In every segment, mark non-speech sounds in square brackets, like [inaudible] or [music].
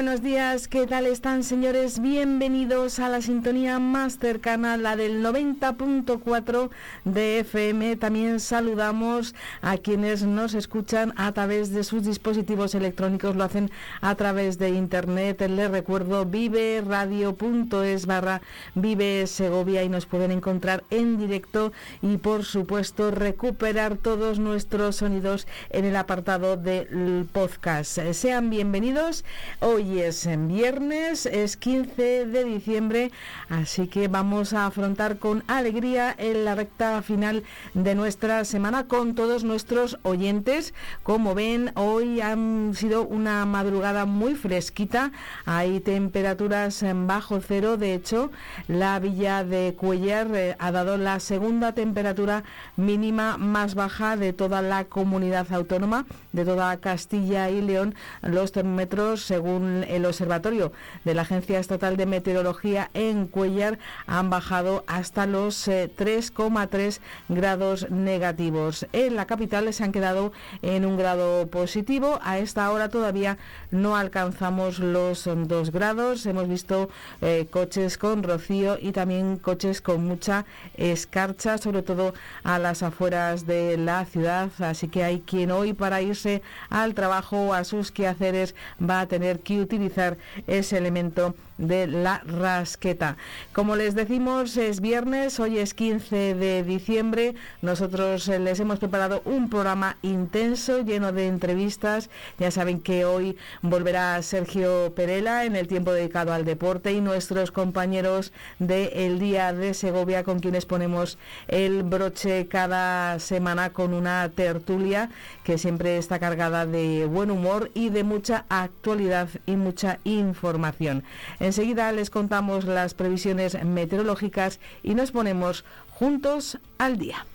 Buenos días, ¿qué tal están señores? Bienvenidos a la sintonía más cercana, la del 90.4 de FM. También saludamos a quienes nos escuchan a través de sus dispositivos electrónicos, lo hacen a través de internet. Les recuerdo vive radio.es barra vive Segovia y nos pueden encontrar en directo y por supuesto recuperar todos nuestros sonidos en el apartado del podcast. Sean bienvenidos. Hoy es en viernes, es 15 de diciembre, así que vamos a afrontar con alegría en la recta final de nuestra semana con todos nuestros oyentes. Como ven, hoy han sido una madrugada muy fresquita, hay temperaturas en bajo cero, de hecho, la villa de Cuellar eh, ha dado la segunda temperatura mínima más baja de toda la comunidad autónoma, de toda Castilla y León. Los termómetros, según el Observatorio de la Agencia Estatal de Meteorología en Cuellar han bajado hasta los 3,3 eh, grados negativos. En la capital se han quedado en un grado positivo. A esta hora todavía no alcanzamos los 2 grados. Hemos visto eh, coches con rocío y también coches con mucha escarcha, sobre todo a las afueras de la ciudad. Así que hay quien hoy para irse al trabajo a sus quehaceres va a tener que utilizar ese elemento de la rasqueta. Como les decimos, es viernes, hoy es 15 de diciembre. Nosotros eh, les hemos preparado un programa intenso, lleno de entrevistas. Ya saben que hoy volverá Sergio Perela en el tiempo dedicado al deporte y nuestros compañeros de El Día de Segovia con quienes ponemos el broche cada semana con una tertulia que siempre está cargada de buen humor y de mucha actualidad y mucha información. Enseguida les contamos las previsiones meteorológicas y nos ponemos juntos al día.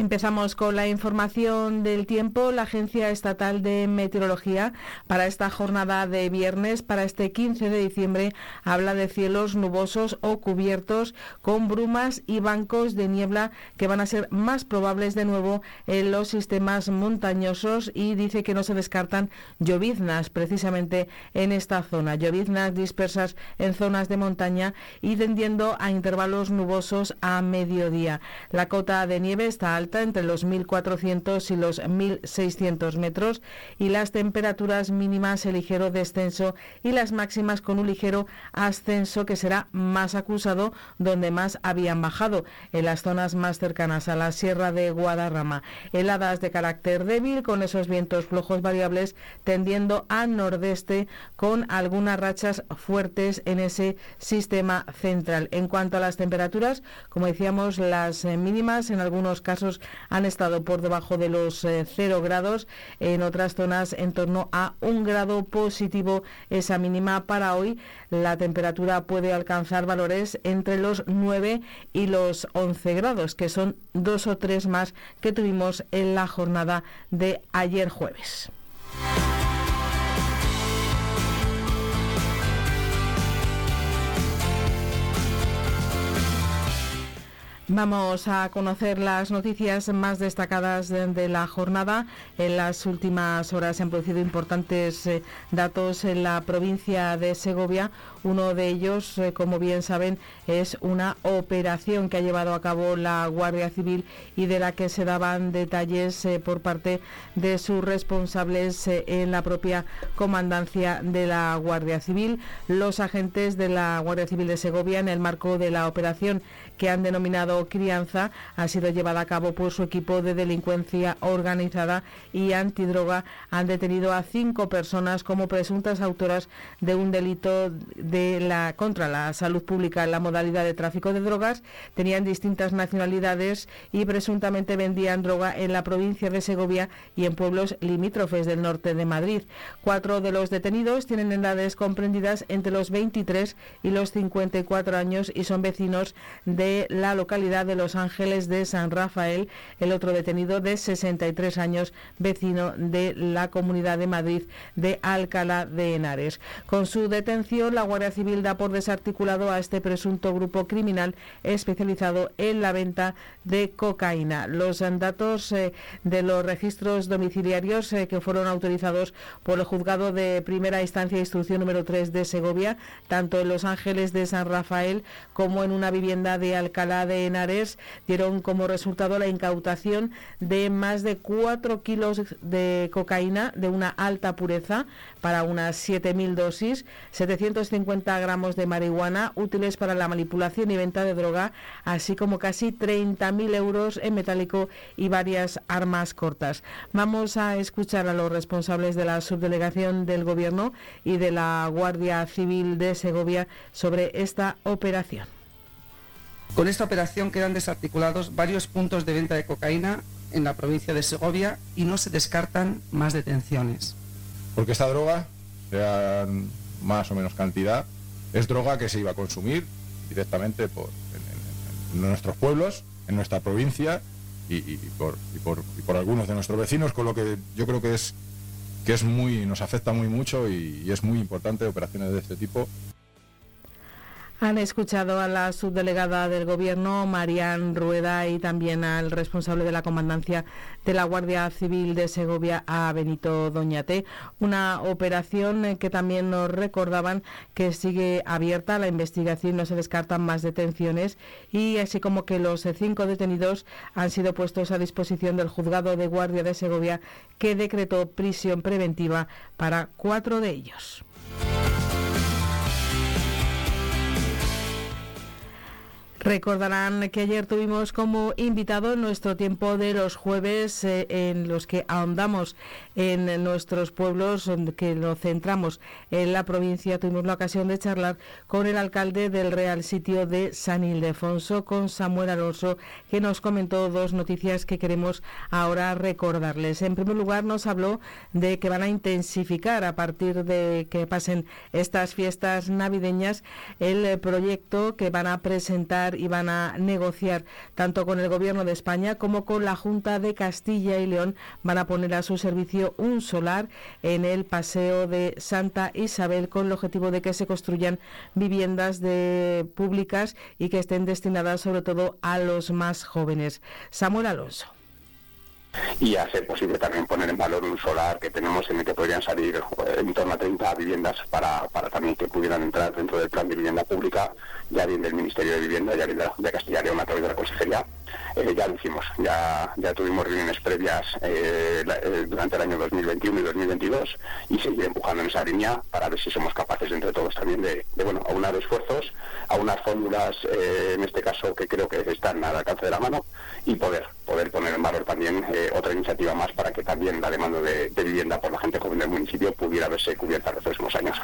Empezamos con la información del tiempo. La Agencia Estatal de Meteorología para esta jornada de viernes, para este 15 de diciembre, habla de cielos nubosos o cubiertos con brumas y bancos de niebla que van a ser más probables de nuevo en los sistemas montañosos y dice que no se descartan lloviznas precisamente en esta zona. Lloviznas dispersas en zonas de montaña y tendiendo a intervalos nubosos a mediodía. La cota de nieve está entre los 1.400 y los 1.600 metros y las temperaturas mínimas el ligero descenso y las máximas con un ligero ascenso que será más acusado donde más habían bajado en las zonas más cercanas a la Sierra de Guadarrama. Heladas de carácter débil con esos vientos flojos variables tendiendo al nordeste con algunas rachas fuertes en ese sistema central. En cuanto a las temperaturas, como decíamos, las mínimas en algunos casos han estado por debajo de los 0 eh, grados, en otras zonas en torno a un grado positivo esa mínima para hoy. La temperatura puede alcanzar valores entre los 9 y los 11 grados, que son dos o tres más que tuvimos en la jornada de ayer jueves. Vamos a conocer las noticias más destacadas de, la jornada. En las últimas horas se han producido importantes eh, datos en la provincia de Segovia. Uno de ellos, eh, como bien saben, es una operación que ha llevado a cabo la Guardia Civil y de la que se daban detalles eh, por parte de sus responsables en la propia comandancia de la Guardia Civil. Los agentes de la Guardia Civil de Segovia, en el marco de la operación que han denominado Crianza ha sido llevada a cabo por su equipo de delincuencia organizada y antidroga. Han detenido a cinco personas como presuntas autoras de un delito de la contra la salud pública en la modalidad de tráfico de drogas. Tenían distintas nacionalidades y presuntamente vendían droga en la provincia de Segovia y en pueblos limítrofes del norte de Madrid. Cuatro de los detenidos tienen edades comprendidas entre los 23 y los 54 años y son vecinos de la localidad de Los Ángeles de San Rafael. El otro detenido de 63 años, vecino de la Comunidad de Madrid de Alcalá de Henares. Con su detención, la Guardia Civil da por desarticulado a este presunto grupo criminal especializado en la venta de cocaína. Los datos eh, de los registros domiciliarios eh, que fueron autorizados por el juzgado de primera instancia de instrucción número 3 de Segovia, tanto en Los Ángeles de San Rafael como en una vivienda de Alcalá de Henares, dieron como resultado la incautación de más de 4 kilos de cocaína de una alta pureza para unas 7.000 dosis, 750 gramos de marihuana útiles para la manipulación y venta de droga, así como casi 30.000 euros en metálico y varias armas cortas. Vamos a escuchar a los responsables de la subdelegación del Gobierno y de la Guardia Civil de Segovia sobre esta operación. Con esta operación quedan desarticulados varios puntos de venta de cocaína en la provincia de Segovia y no se descartan más detenciones. Porque esta droga, sea más o menos cantidad, es droga que se iba a consumir directamente por, en, nuestros pueblos, en nuestra provincia y, por, por, algunos de nuestros vecinos, con lo que yo creo que es que es muy, nos afecta muy mucho y, es muy importante operaciones de este tipo han escuchado a la subdelegada del Gobierno, Marian Rueda, y también al responsable de la comandancia de la Guardia Civil de Segovia, a Benito Doñate. Una operación que también nos recordaban que sigue abierta la investigación, no se descartan más detenciones y así como que los cinco detenidos han sido puestos a disposición del juzgado de Guardia de Segovia que decretó prisión preventiva para cuatro de ellos. Recordarán que ayer tuvimos como invitado en nuestro tiempo de los jueves eh, en los que ahondamos en nuestros pueblos, que nos centramos en la provincia. Tuvimos la ocasión de charlar con el alcalde del Real Sitio de San Ildefonso, con Samuel Alonso, que nos comentó dos noticias que queremos ahora recordarles. En primer lugar, nos habló de que van a intensificar a partir de que pasen estas fiestas navideñas el proyecto que van a presentar y van a negociar tanto con el Gobierno de España como con la Junta de Castilla y León. Van a poner a su servicio un solar en el Paseo de Santa Isabel con el objetivo de que se construyan viviendas de, públicas y que estén destinadas sobre todo a los más jóvenes. Samuel Alonso y a ser posible también poner en valor un solar que tenemos en el que podrían salir en torno a 30 viviendas para, para también que pudieran entrar dentro del plan de vivienda pública, ya bien del Ministerio de Vivienda, ya bien de, Castilla y León a través de la Consejería. Eh, ya lo hicimos, ya, ya tuvimos reuniones previas eh, durante el año 2021 y 2022 y seguir empujando en esa línea para ver si somos capaces entre todos también de, de bueno, aunar esfuerzos, a unas fórmulas, en este caso que creo que están al alcance de la mano y poder, poder poner en valor también otra iniciativa más para que también la demanda de, de vivienda por la gente joven del municipio pudiera verse cubierta en los próximos años.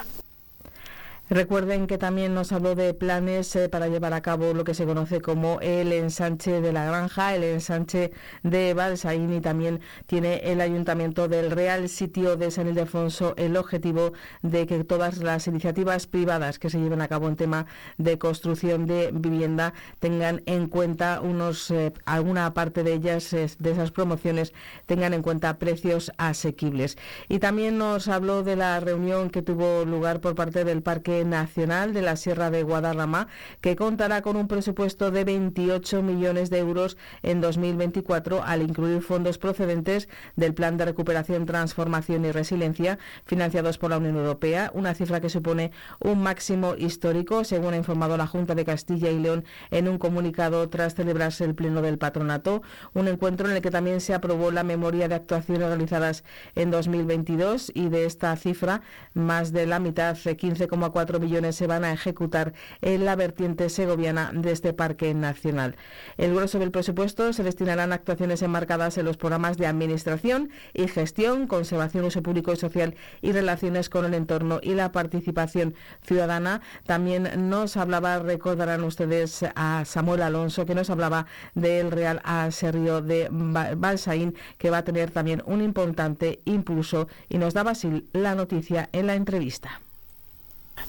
Recuerden que también nos habló de planes eh, para llevar a cabo lo que se conoce como el ensanche de la granja, el ensanche de Balsaín y también tiene el Ayuntamiento del Real Sitio de San Ildefonso el objetivo de que todas las iniciativas privadas que se lleven a cabo en tema de construcción de vivienda tengan en cuenta unos eh, alguna parte de ellas eh, de esas promociones tengan en cuenta precios asequibles. Y también nos habló de la reunión que tuvo lugar por parte del Parque Nacional de la Sierra de Guadarrama, que contará con un presupuesto de 28 millones de euros en 2024 al incluir fondos procedentes del Plan de Recuperación, Transformación y Resiliencia financiados por la Unión Europea, una cifra que supone un máximo histórico, según ha informado la Junta de Castilla y León en un comunicado tras celebrarse el Pleno del Patronato, un encuentro en el que también se aprobó la memoria de actuaciones realizadas en 2022 y de esta cifra, más de la mitad, 15,4 4 millones se van a ejecutar en la vertiente segoviana de este parque nacional. El grueso del presupuesto se destinarán a actuaciones enmarcadas en los programas de administración y gestión, conservación, uso público y social y relaciones con el entorno y la participación ciudadana. También nos hablaba, recordarán ustedes, a Samuel Alonso, que nos hablaba del Real Aserío de Balsaín, que va a tener también un importante impulso y nos daba así la noticia en la entrevista.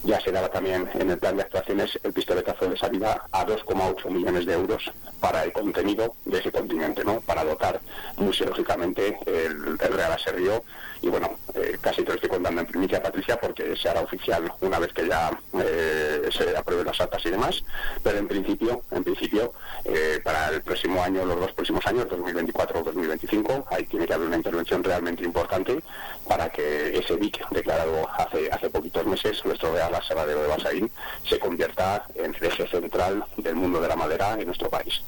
Ya se daba también en el plan de actuaciones el pistoletazo de salida a 2,8 millones de euros para el contenido de ese continente, ¿no? Para dotar museológicamente el, el Real Aserío y bueno, eh, casi te lo estoy contando en primicia, Patricia, porque se hará oficial una vez que ya eh, se aprueben las actas y demás, pero en principio, en principio, eh, para el próximo año, los dos próximos años, 2024 o 2025, ahí tiene que haber una intervención realmente importante para que ese BIC declarado hace hace poquitos meses, nuestro Real Aserradero de Basaín, se convierta en eje central del mundo de la madera en nuestro país.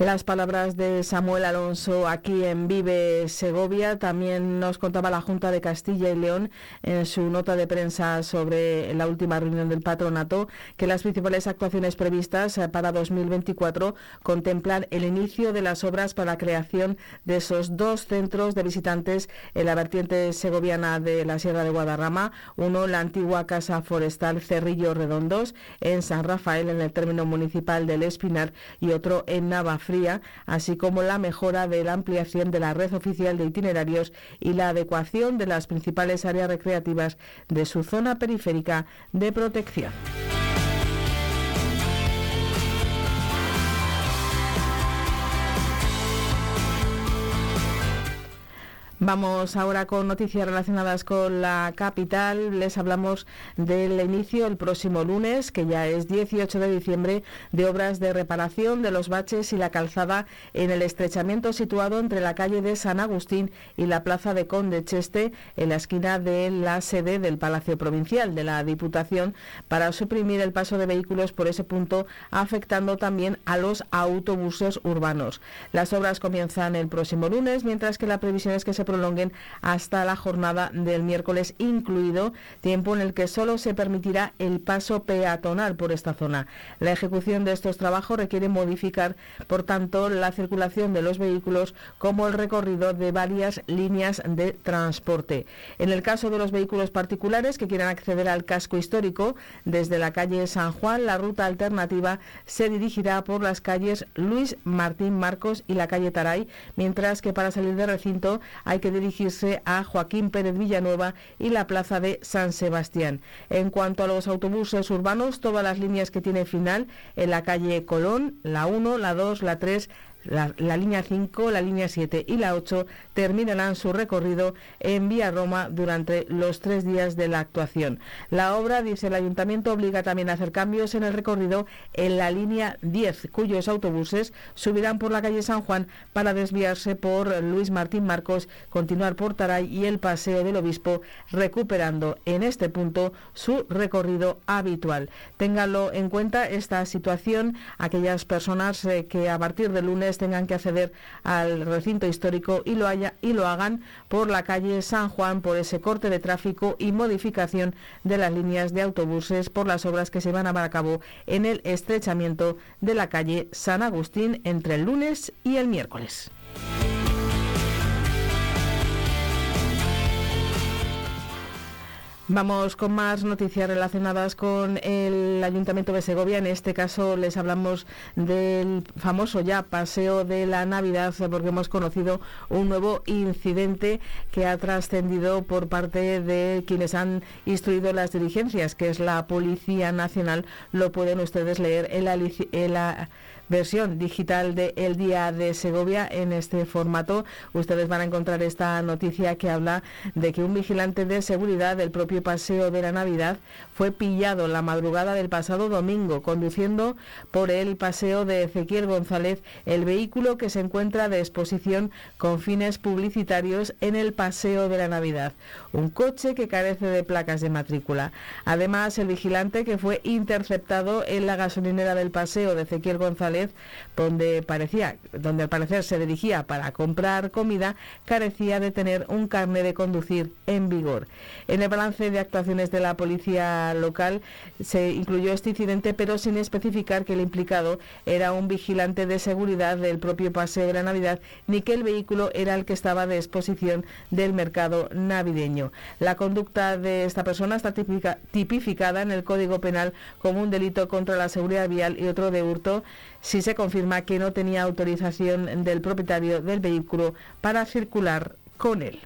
Las palabras de Samuel Alonso aquí en Vive Segovia. También nos contaba la Junta de Castilla y León en su nota de prensa sobre la última reunión del patronato que las principales actuaciones previstas para 2024 contemplan el inicio de las obras para la creación de esos dos centros de visitantes en la vertiente segoviana de la Sierra de Guadarrama. Uno, la antigua Casa Forestal Cerrillo Redondos en San Rafael, en el término municipal del Espinar, y otro en Nava fría, así como la mejora de la ampliación de la red oficial de itinerarios y la adecuación de las principales áreas recreativas de su zona periférica de protección. Vamos ahora con noticias relacionadas con la capital. Les hablamos del inicio el próximo lunes, que ya es 18 de diciembre, de obras de reparación de los baches y la calzada en el estrechamiento situado entre la calle de San Agustín y la plaza de Conde Cheste, en la esquina de la sede del Palacio Provincial de la Diputación, para suprimir el paso de vehículos por ese punto, afectando también a los autobuses urbanos. Las obras comienzan el próximo lunes, mientras que la previsión es que se prolonguen hasta la jornada del miércoles incluido, tiempo en el que solo se permitirá el paso peatonal por esta zona. La ejecución de estos trabajos requiere modificar, por tanto, la circulación de los vehículos como el recorrido de varias líneas de transporte. En el caso de los vehículos particulares que quieran acceder al casco histórico, desde la calle San Juan, la ruta alternativa se dirigirá por las calles Luis Martín Marcos y la calle Taray, mientras que para salir del recinto hay que dirigirse a Joaquín Pérez Villanueva y la plaza de San Sebastián. En cuanto a los autobuses urbanos, todas las líneas que tienen final en la calle Colón, la 1, la 2, la 3, la, línea 5, la línea 7 y la 8 terminarán su recorrido en Vía Roma durante los tres días de la actuación. La obra, dice el ayuntamiento, obliga también a hacer cambios en el recorrido en la línea 10, cuyos autobuses subirán por la calle San Juan para desviarse por Luis Martín Marcos, continuar por Taray y el Paseo del Obispo, recuperando en este punto su recorrido habitual. Ténganlo en cuenta esta situación aquellas personas eh, que a partir de lunes tengan que acceder al recinto histórico y lo, haya, y lo hagan por la calle San Juan por ese corte de tráfico y modificación de las líneas de autobuses por las obras que se van a llevar a cabo en el estrechamiento de la calle San Agustín entre el lunes y el miércoles. Vamos con más noticias relacionadas con el Ayuntamiento de Segovia. En este caso les hablamos del famoso ya paseo de la Navidad porque hemos conocido un nuevo incidente que ha trascendido por parte de quienes han instruido las diligencias, que es la Policía Nacional. Lo pueden ustedes leer en la, en la versión digital de El Día de Segovia en este formato. Ustedes van a encontrar esta noticia que habla de que un vigilante de seguridad del propio paseo de la Navidad fue pillado la madrugada del pasado domingo conduciendo por el paseo de Ezequiel González el vehículo que se encuentra de exposición con fines publicitarios en el paseo de la Navidad. Un coche que carece de placas de matrícula. Además, el vigilante que fue interceptado en la gasolinera del paseo de Ezequiel González Donde parecía, donde al parecer se dirigía para comprar comida, carecía de tener un carnet de conducir en vigor. En el balance de actuaciones de la policía local se incluyó este incidente, pero sin especificar que el implicado era un vigilante de seguridad del propio paseo de la Navidad, ni que el vehículo era el que estaba de exposición del mercado navideño. La conducta de esta persona está tipificada en el Código Penal como un delito contra la seguridad vial y otro de hurto si se confirma que no tenía autorización del propietario del vehículo para circular con él.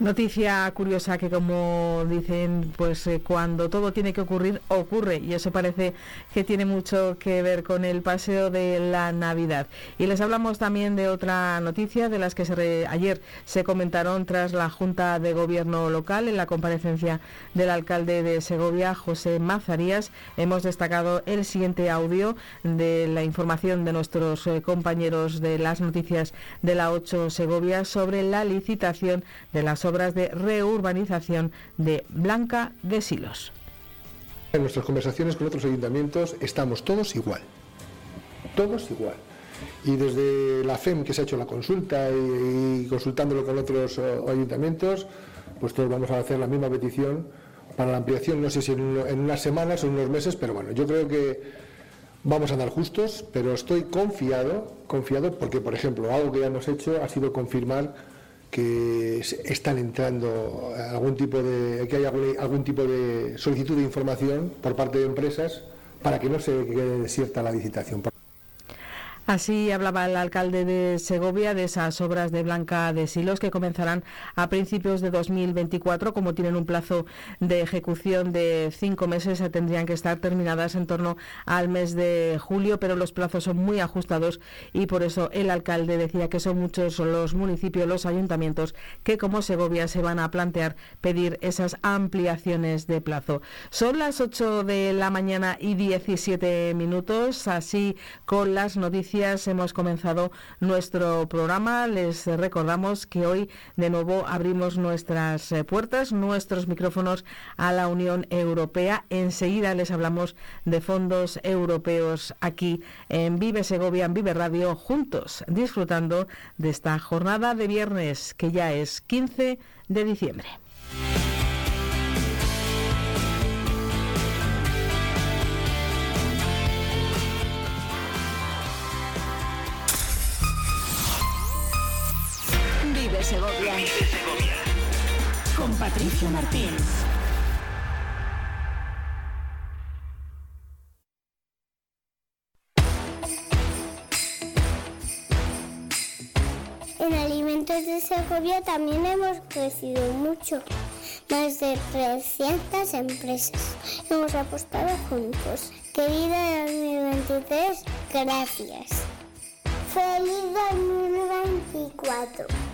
Noticia curiosa que como dicen, pues eh, cuando todo tiene que ocurrir, ocurre. Y eso parece que tiene mucho que ver con el paseo de la Navidad. Y les hablamos también de otra noticia de las que se ayer se comentaron tras la Junta de Gobierno local en la comparecencia del alcalde de Segovia, José Mazarías. Hemos destacado el siguiente audio de la información de nuestros eh, compañeros de las noticias de la 8 Segovia sobre la licitación de las obras de reurbanización de Blanca de Silos. En nuestras conversaciones con otros ayuntamientos estamos todos igual, todos igual. Y desde la FEM que se ha hecho la consulta y, consultándolo con otros eh, ayuntamientos, pues todos vamos a hacer la misma petición para la ampliación, no sé si en, en unas semanas o en unos meses, pero bueno, yo creo que vamos a andar justos, pero estoy confiado, confiado porque, por ejemplo, algo que ya hemos hecho ha sido confirmar que están entrando algún tipo de que hay algún, tipo de solicitud de información por parte de empresas para que no se quede desierta la licitación. Así hablaba el alcalde de Segovia de esas obras de Blanca de Silos que comenzarán a principios de 2024. Como tienen un plazo de ejecución de cinco meses, se tendrían que estar terminadas en torno al mes de julio, pero los plazos son muy ajustados y por eso el alcalde decía que son muchos los municipios, los ayuntamientos que como Segovia se van a plantear pedir esas ampliaciones de plazo. Son las 8 de la mañana y 17 minutos, así con las noticias hemos comenzado nuestro programa. Les recordamos que hoy de nuevo abrimos nuestras eh, puertas, nuestros micrófonos a la Unión Europea. Enseguida les hablamos de fondos europeos aquí en Vive Segovia, en Vive Radio, juntos, disfrutando de esta jornada de viernes que ya es 15 de diciembre. Segovia. Con Patricia Martín. En Alimentos de Segovia también hemos crecido mucho. Más de 300 empresas. Hemos apostado juntos. Querida 2023, gracias. Feliz 2024.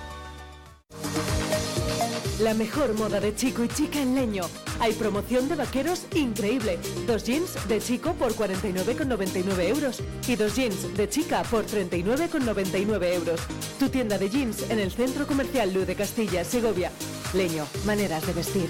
La mejor moda de chico y chica en leño. Hay promoción de vaqueros increíble. Dos jeans de chico por 49,99 euros y dos jeans de chica por 39,99 euros. Tu tienda de jeans en el Centro Comercial Luz de Castilla, Segovia. Leño, maneras de vestir.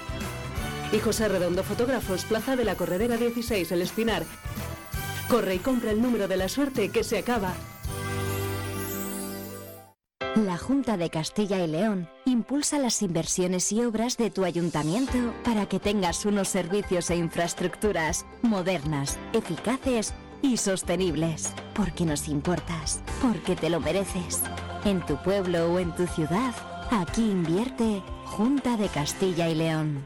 Y José Redondo Fotógrafos, Plaza de la Corredera 16, El Espinar. Corre y compra el número de la suerte que se acaba. La Junta de Castilla y León Impulsa las inversiones y obras de tu ayuntamiento para que tengas unos servicios e infraestructuras modernas, eficaces y sostenibles. Porque nos importas, porque te lo mereces. En tu pueblo o en tu ciudad, aquí invierte Junta de Castilla y León.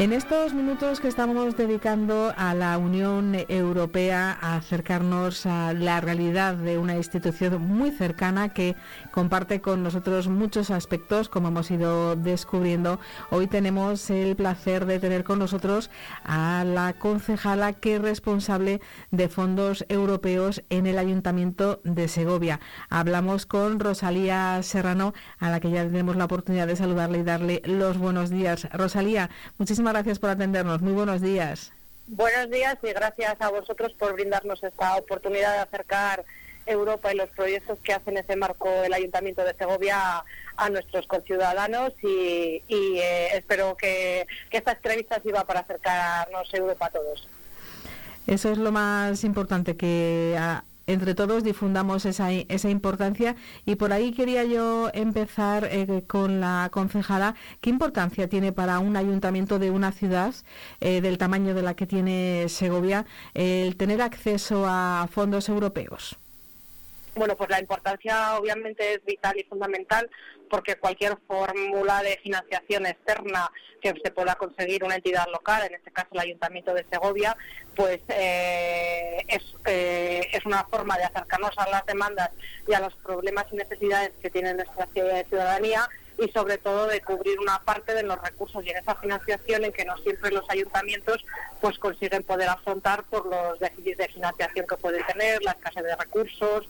En estos minutos que estamos dedicando a la Unión Europea, a acercarnos a la realidad de una institución muy cercana que comparte con nosotros muchos aspectos, como hemos ido descubriendo, hoy tenemos el placer de tener con nosotros a la concejala que es responsable de fondos europeos en el Ayuntamiento de Segovia. Hablamos con Rosalía Serrano, a la que ya tenemos la oportunidad de saludarle y darle los buenos días. Rosalía, muchísimas gracias por atendernos. Muy buenos días. Buenos días y gracias a vosotros por brindarnos esta oportunidad de acercar Europa y los proyectos que hacen ese marco el Ayuntamiento de Segovia a, a nuestros conciudadanos y, y, eh, espero que, que esta entrevista sirva para acercarnos Europa a todos. Eso es lo más importante, que a- entre todos difundamos esa, esa importancia. Y por ahí quería yo empezar eh, con la concejala. ¿Qué importancia tiene para un ayuntamiento de una ciudad eh, del tamaño de la que tiene Segovia el tener acceso a fondos europeos? Bueno, pues la importancia obviamente es vital y fundamental porque cualquier fórmula de financiación externa que se pueda conseguir una entidad local, en este caso el Ayuntamiento de Segovia, pues eh, es, eh, es una forma de acercarnos a las demandas y a los problemas y necesidades que tiene nuestra ciudadanía y sobre todo de cubrir una parte de los recursos. Y en esa financiación en que no siempre los ayuntamientos pues consiguen poder afrontar por los déficits de financiación que pueden tener, la escasez de recursos,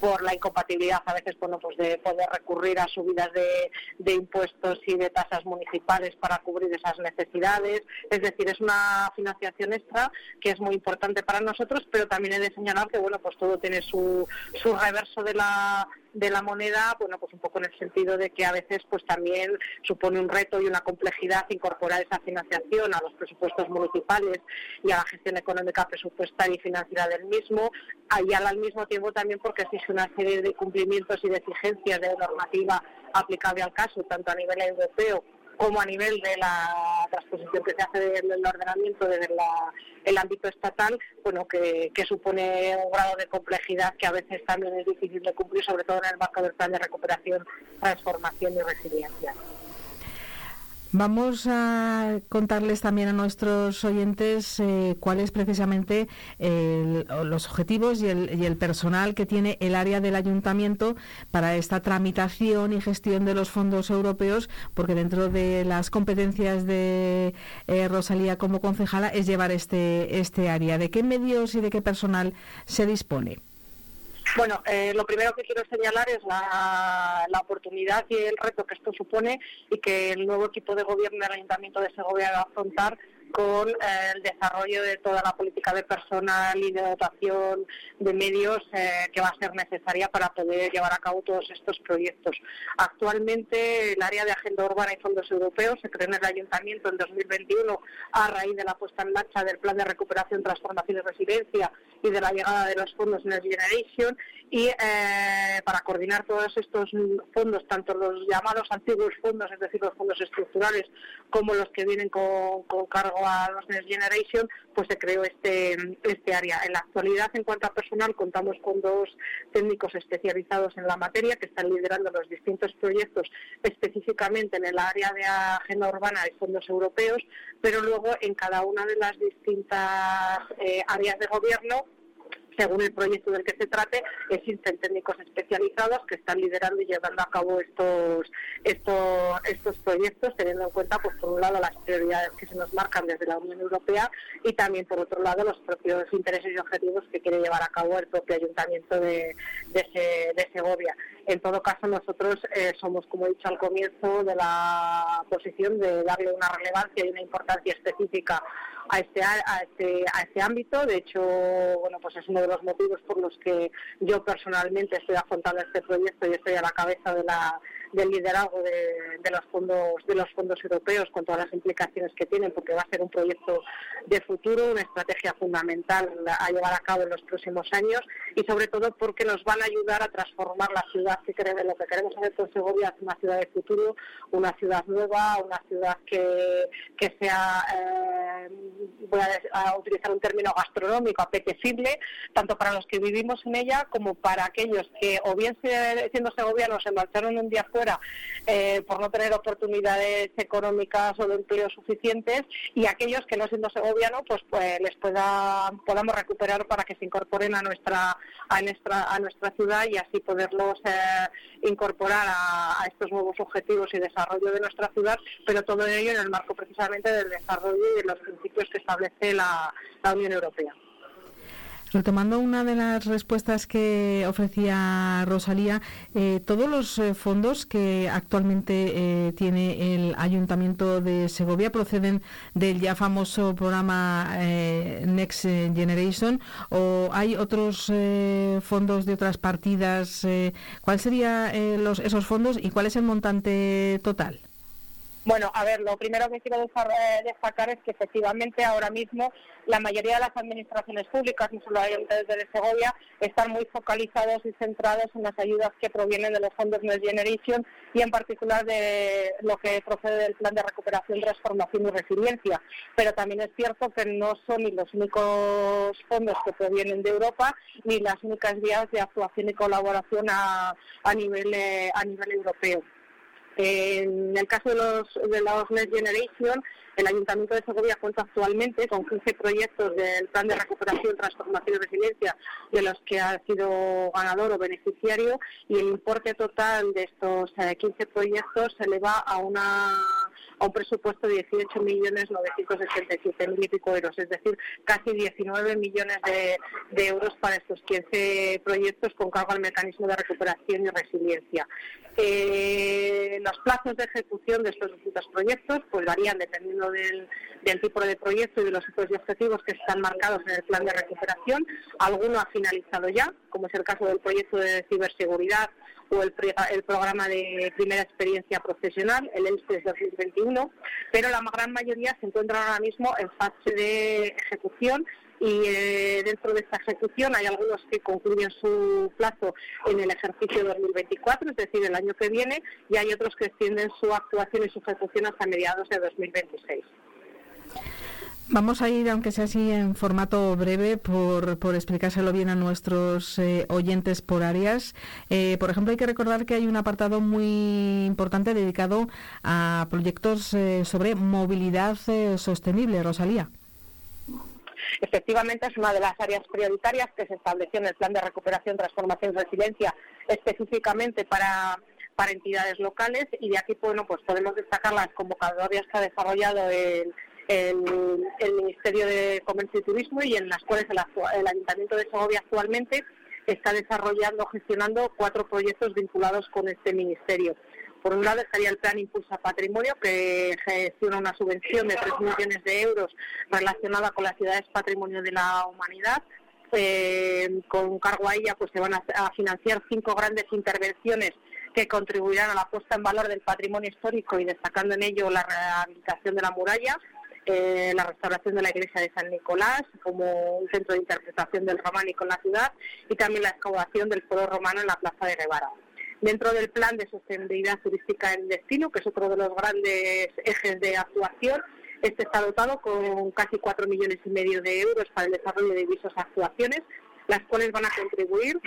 por la incompatibilidad a veces bueno pues de poder recurrir a subidas de, impuestos y de tasas municipales para cubrir esas necesidades. Es decir es una financiación extra que es muy importante para nosotros pero también he de señalar que bueno pues todo tiene su, su reverso de la de la moneda, bueno, pues un poco en el sentido de que a veces pues también supone un reto y una complejidad incorporar esa financiación a los presupuestos municipales y a la gestión económica presupuestaria y financiera del mismo, y al mismo tiempo también porque exige una serie de cumplimientos y de exigencias de normativa aplicable al caso, tanto a nivel europeo como a nivel de la transposición que se hace del, ordenamiento desde el ámbito estatal, bueno, que, supone un grado de complejidad que a veces también es difícil de cumplir, sobre todo en el marco del plan de recuperación, transformación y resiliencia. Vamos a contarles también a nuestros oyentes eh, cuáles precisamente el, los objetivos y el, personal que tiene el área del ayuntamiento para esta tramitación y gestión de los fondos europeos, porque dentro de las competencias de eh, Rosalía como concejala es llevar este, este área. ¿De qué medios y de qué personal se dispone? Bueno, eh, lo primero que quiero señalar es la, la, oportunidad y el reto que esto supone y que el nuevo equipo de gobierno del Ayuntamiento de Segovia va a afrontar con eh, el desarrollo de toda la política de personal y de dotación de medios eh, que va a ser necesaria para poder llevar a cabo todos estos proyectos. Actualmente el área de agenda urbana y fondos europeos se creó en el ayuntamiento en 2021 a raíz de la puesta en marcha del plan de recuperación, transformación y residencia y de la llegada de los fondos Next Generation y eh, para coordinar todos estos fondos, tanto los llamados antiguos fondos, es decir, los fondos estructurales, como los que vienen con cargo a los Next Generation, pues se creó este, este área. En la actualidad, en cuanto a personal, contamos con dos técnicos especializados en la materia que están liderando los distintos proyectos específicamente en el área de agenda urbana y fondos europeos, pero luego en cada una de las distintas eh, áreas de gobierno según el proyecto del que se trate, existen técnicos especializados que están liderando y llevando a cabo estos estos, estos proyectos, teniendo en cuenta, pues por un lado, las prioridades que se nos marcan desde la Unión Europea y también, por otro lado, los propios intereses y objetivos que quiere llevar a cabo el propio Ayuntamiento de, de, Segovia. En todo caso, nosotros eh, somos, como he dicho al comienzo, de la posición de darle una relevancia y una importancia específica a este, a este, a este ámbito. De hecho, bueno, pues es uno de los motivos por los que yo personalmente estoy afrontando este proyecto y estoy a la cabeza de la del liderazgo de, los fondos de los fondos europeos con todas las implicaciones que tienen porque va a ser un proyecto de futuro una estrategia fundamental a llevar a cabo en los próximos años y sobre todo porque nos van a ayudar a transformar la ciudad que queremos lo que queremos hacer con Segovia es una ciudad de futuro una ciudad nueva una ciudad que, que sea eh, voy a, utilizar un término gastronómico apetecible tanto para los que vivimos en ella como para aquellos que o bien siendo segovianos se marcharon un día eh, por no tener oportunidades económicas o de empleo suficientes y aquellos que no siendo segovianos pues, pues les pueda, podamos recuperar para que se incorporen a nuestra a nuestra a nuestra ciudad y así poderlos incorporar a, estos nuevos objetivos y desarrollo de nuestra ciudad, pero todo ello en el marco precisamente del desarrollo y de los principios que establece la Unión Europea. Retomando una de las respuestas que ofrecía Rosalía, eh, todos los eh, fondos que actualmente eh, tiene el Ayuntamiento de Segovia proceden del ya famoso programa Next Generation o hay otros fondos de otras partidas. ¿Cuáles serían esos fondos y cuál es el montante total? Bueno, a ver, lo primero que quiero eh, destacar es que efectivamente ahora mismo la mayoría de las administraciones públicas, no solo desde de Segovia, están muy focalizados y centrados en las ayudas que provienen de los fondos Next Generation y en particular de lo que procede del Plan de Recuperación, Transformación y Resiliencia. Pero también es cierto que no son ni los únicos fondos que provienen de Europa ni las únicas vías de actuación y colaboración a, nivel, eh, a nivel europeo. En el caso de los, de los Next Generation, el Ayuntamiento de Segovia cuenta actualmente con 15 proyectos del Plan de Recuperación, Transformación y Resiliencia, de los que ha sido ganador o beneficiario, y el importe total de estos 15 eh, proyectos se eleva a a un presupuesto de 18.967.000 y pico euros, es decir, casi 19 millones de, euros para estos 15 proyectos con cargo al mecanismo de recuperación y resiliencia. Eh, los plazos de ejecución de estos distintos proyectos pues varían dependiendo del, tipo de proyecto y de los tipos y objetivos que están marcados en el plan de recuperación. Alguno ha finalizado ya, como es el caso del proyecto de ciberseguridad o el, el programa de primera experiencia profesional, el ELSES 2021, pero la gran mayoría se encuentran ahora mismo en fase de ejecución y eh, dentro de esta ejecución hay algunos que concluyen su plazo en el ejercicio 2024, es decir, el año que viene, y hay otros que extienden su actuación y su ejecución hasta mediados de 2026. Vamos a ir, aunque sea así, en formato breve, por, explicárselo bien a nuestros eh, oyentes por áreas. Eh, por ejemplo, hay que recordar que hay un apartado muy importante dedicado a proyectos eh, sobre movilidad sostenible. Rosalía. Efectivamente, es una de las áreas prioritarias que se estableció en el Plan de Recuperación, Transformación y Resiliencia específicamente para para entidades locales y de aquí bueno pues podemos destacar las convocatorias que ha desarrollado el el, Ministerio de Comercio y Turismo y en las cuales el, Ayuntamiento de Segovia actualmente está desarrollando, gestionando cuatro proyectos vinculados con este ministerio. Por un lado estaría el Plan Impulsa Patrimonio, que gestiona una subvención de 3 millones de euros relacionada con las ciudades patrimonio de la humanidad. Eh, con cargo a ella pues se van a, financiar cinco grandes intervenciones que contribuirán a la puesta en valor del patrimonio histórico y destacando en ello la rehabilitación de la muralla, eh, la restauración de la iglesia de San Nicolás como un centro de interpretación del románico en la ciudad y también la excavación del foro romano en la plaza de Revara. Dentro del plan de sostenibilidad turística en destino, que es otro de los grandes ejes de actuación, este está dotado con casi 4 millones y medio de euros para el desarrollo de diversas actuaciones, las cuales van a contribuir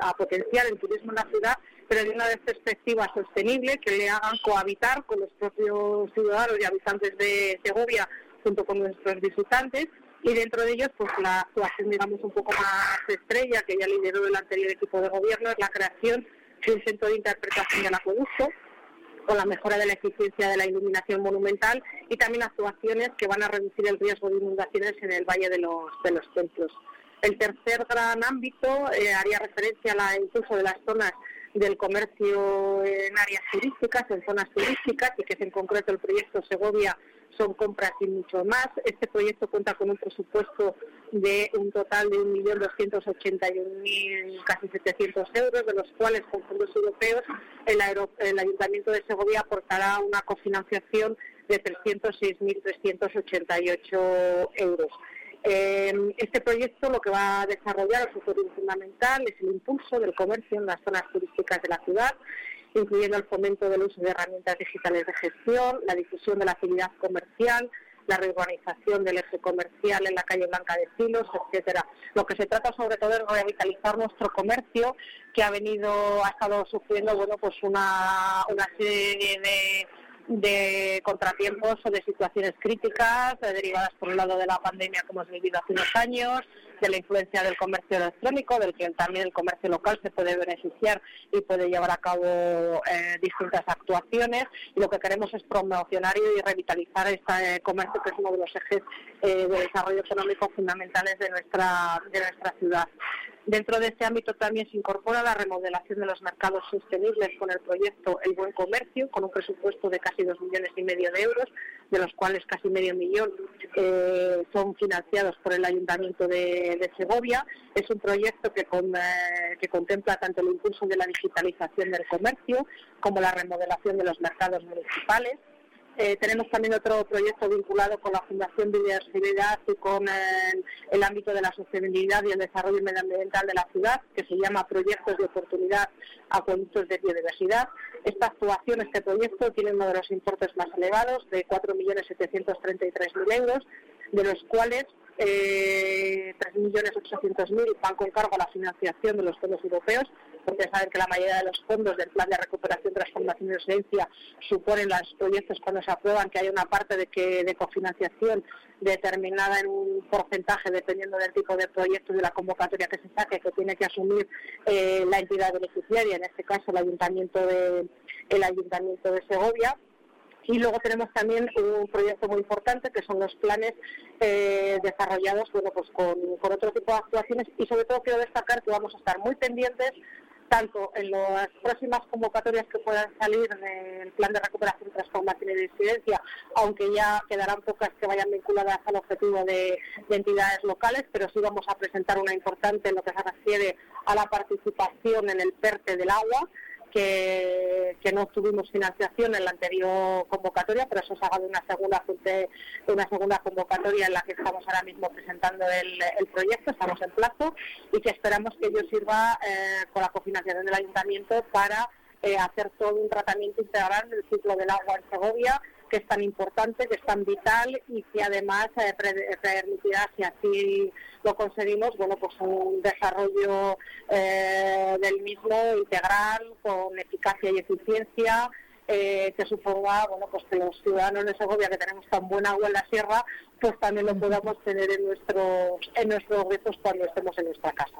a, potenciar el turismo en la ciudad pero de una perspectiva sostenible que le hagan cohabitar con los propios ciudadanos y habitantes de Segovia junto con nuestros visitantes. Y dentro de ellos pues la actuación digamos un poco más estrella que ya lideró el anterior equipo de gobierno es la creación de un centro de interpretación del acueducto con la mejora de la eficiencia de la iluminación monumental y también actuaciones que van a reducir el riesgo de inundaciones en el Valle de los, de los Templos. El tercer gran ámbito eh, haría referencia al impulso de las zonas del comercio en áreas turísticas, en zonas turísticas, y que es en concreto el proyecto Segovia son compras y mucho más. Este proyecto cuenta con un presupuesto de un total de 1.281.000, casi 700 euros, de los cuales con fondos europeos el, el Ayuntamiento de Segovia aportará una cofinanciación de 306.388 euros. Eh, este proyecto lo que va a desarrollar, su objetivo fundamental, es el impulso del comercio en las zonas turísticas de la ciudad, incluyendo el fomento del uso de herramientas digitales de gestión, la difusión de la actividad comercial, la reorganización del eje comercial en la calle Blanca de Silos, etcétera. Lo que se trata sobre todo es revitalizar nuestro comercio que ha venido, ha estado sufriendo bueno pues una, una serie de de contratiempos o de situaciones críticas eh, derivadas por un lado de la pandemia como hemos vivido hace unos años, de la influencia del comercio electrónico, del que también el comercio local se puede beneficiar y puede llevar a cabo eh, distintas actuaciones. Lo que queremos es promocionar y revitalizar este comercio que es uno de los ejes de desarrollo económico fundamentales de nuestra, de nuestra ciudad. Dentro de este ámbito también se incorpora la remodelación de los mercados sostenibles con el proyecto El Buen Comercio, con un presupuesto de casi dos millones y medio de euros, de los cuales casi medio millón eh, son financiados por el Ayuntamiento de, Segovia. Es un proyecto que, eh, que contempla tanto el impulso de la digitalización del comercio como la remodelación de los mercados municipales eh, tenemos también otro proyecto vinculado con la Fundación Biodiversidad y con el ámbito de la sostenibilidad y el desarrollo medioambiental de la ciudad, que se llama Proyectos de Oportunidad Acueductos de Biodiversidad. Esta actuación, este proyecto, tiene uno de los importes más elevados, de 4.733.000 euros, de los cuales eh, 3.800.000 van con cargo a la financiación de los fondos europeos, porque saben que la mayoría de los fondos del Plan de Recuperación, Transformación y Residencia suponen los proyectos cuando se aprueban que hay una parte de, que, de cofinanciación determinada en un porcentaje dependiendo del tipo de proyecto y de la convocatoria que se saque, que tiene que asumir eh, la entidad beneficiaria, en este caso el Ayuntamiento de, el Ayuntamiento de Segovia y luego tenemos también un proyecto muy importante que son los planes eh, desarrollados bueno, pues con, otro tipo de actuaciones. Y sobre todo quiero destacar que vamos a estar muy pendientes tanto en las próximas convocatorias que puedan salir del plan de recuperación, transformación y disidencia, aunque ya quedarán pocas que vayan vinculadas al objetivo de, de, entidades locales, pero sí vamos a presentar una importante en lo que se refiere a la participación en el PERTE del agua, que, no tuvimos financiación en la anterior convocatoria, pero eso se haga de una segunda una segunda convocatoria en la que estamos ahora mismo presentando el, proyecto, estamos en plazo y que esperamos que ello sirva eh, con la cofinanciación del ayuntamiento para eh, hacer todo un tratamiento integral del ciclo del agua en Segovia que es tan importante, que es tan vital y que además eh, permitirá, si así lo conseguimos, bueno, pues un desarrollo eh, del mismo integral, con eficacia y eficiencia, eh, que suponga bueno pues que los ciudadanos de Segovia que tenemos tan buen agua en la sierra pues también lo podamos tener en nuestros en nuestros huesos cuando estemos en nuestra casa.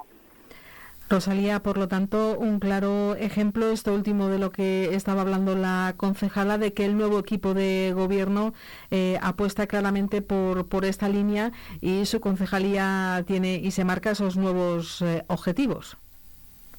Rosalía, por lo tanto, un claro ejemplo, esto último de lo que estaba hablando la concejala, de que el nuevo equipo de gobierno eh, apuesta claramente por, por esta línea y su concejalía tiene y se marca esos nuevos eh, objetivos.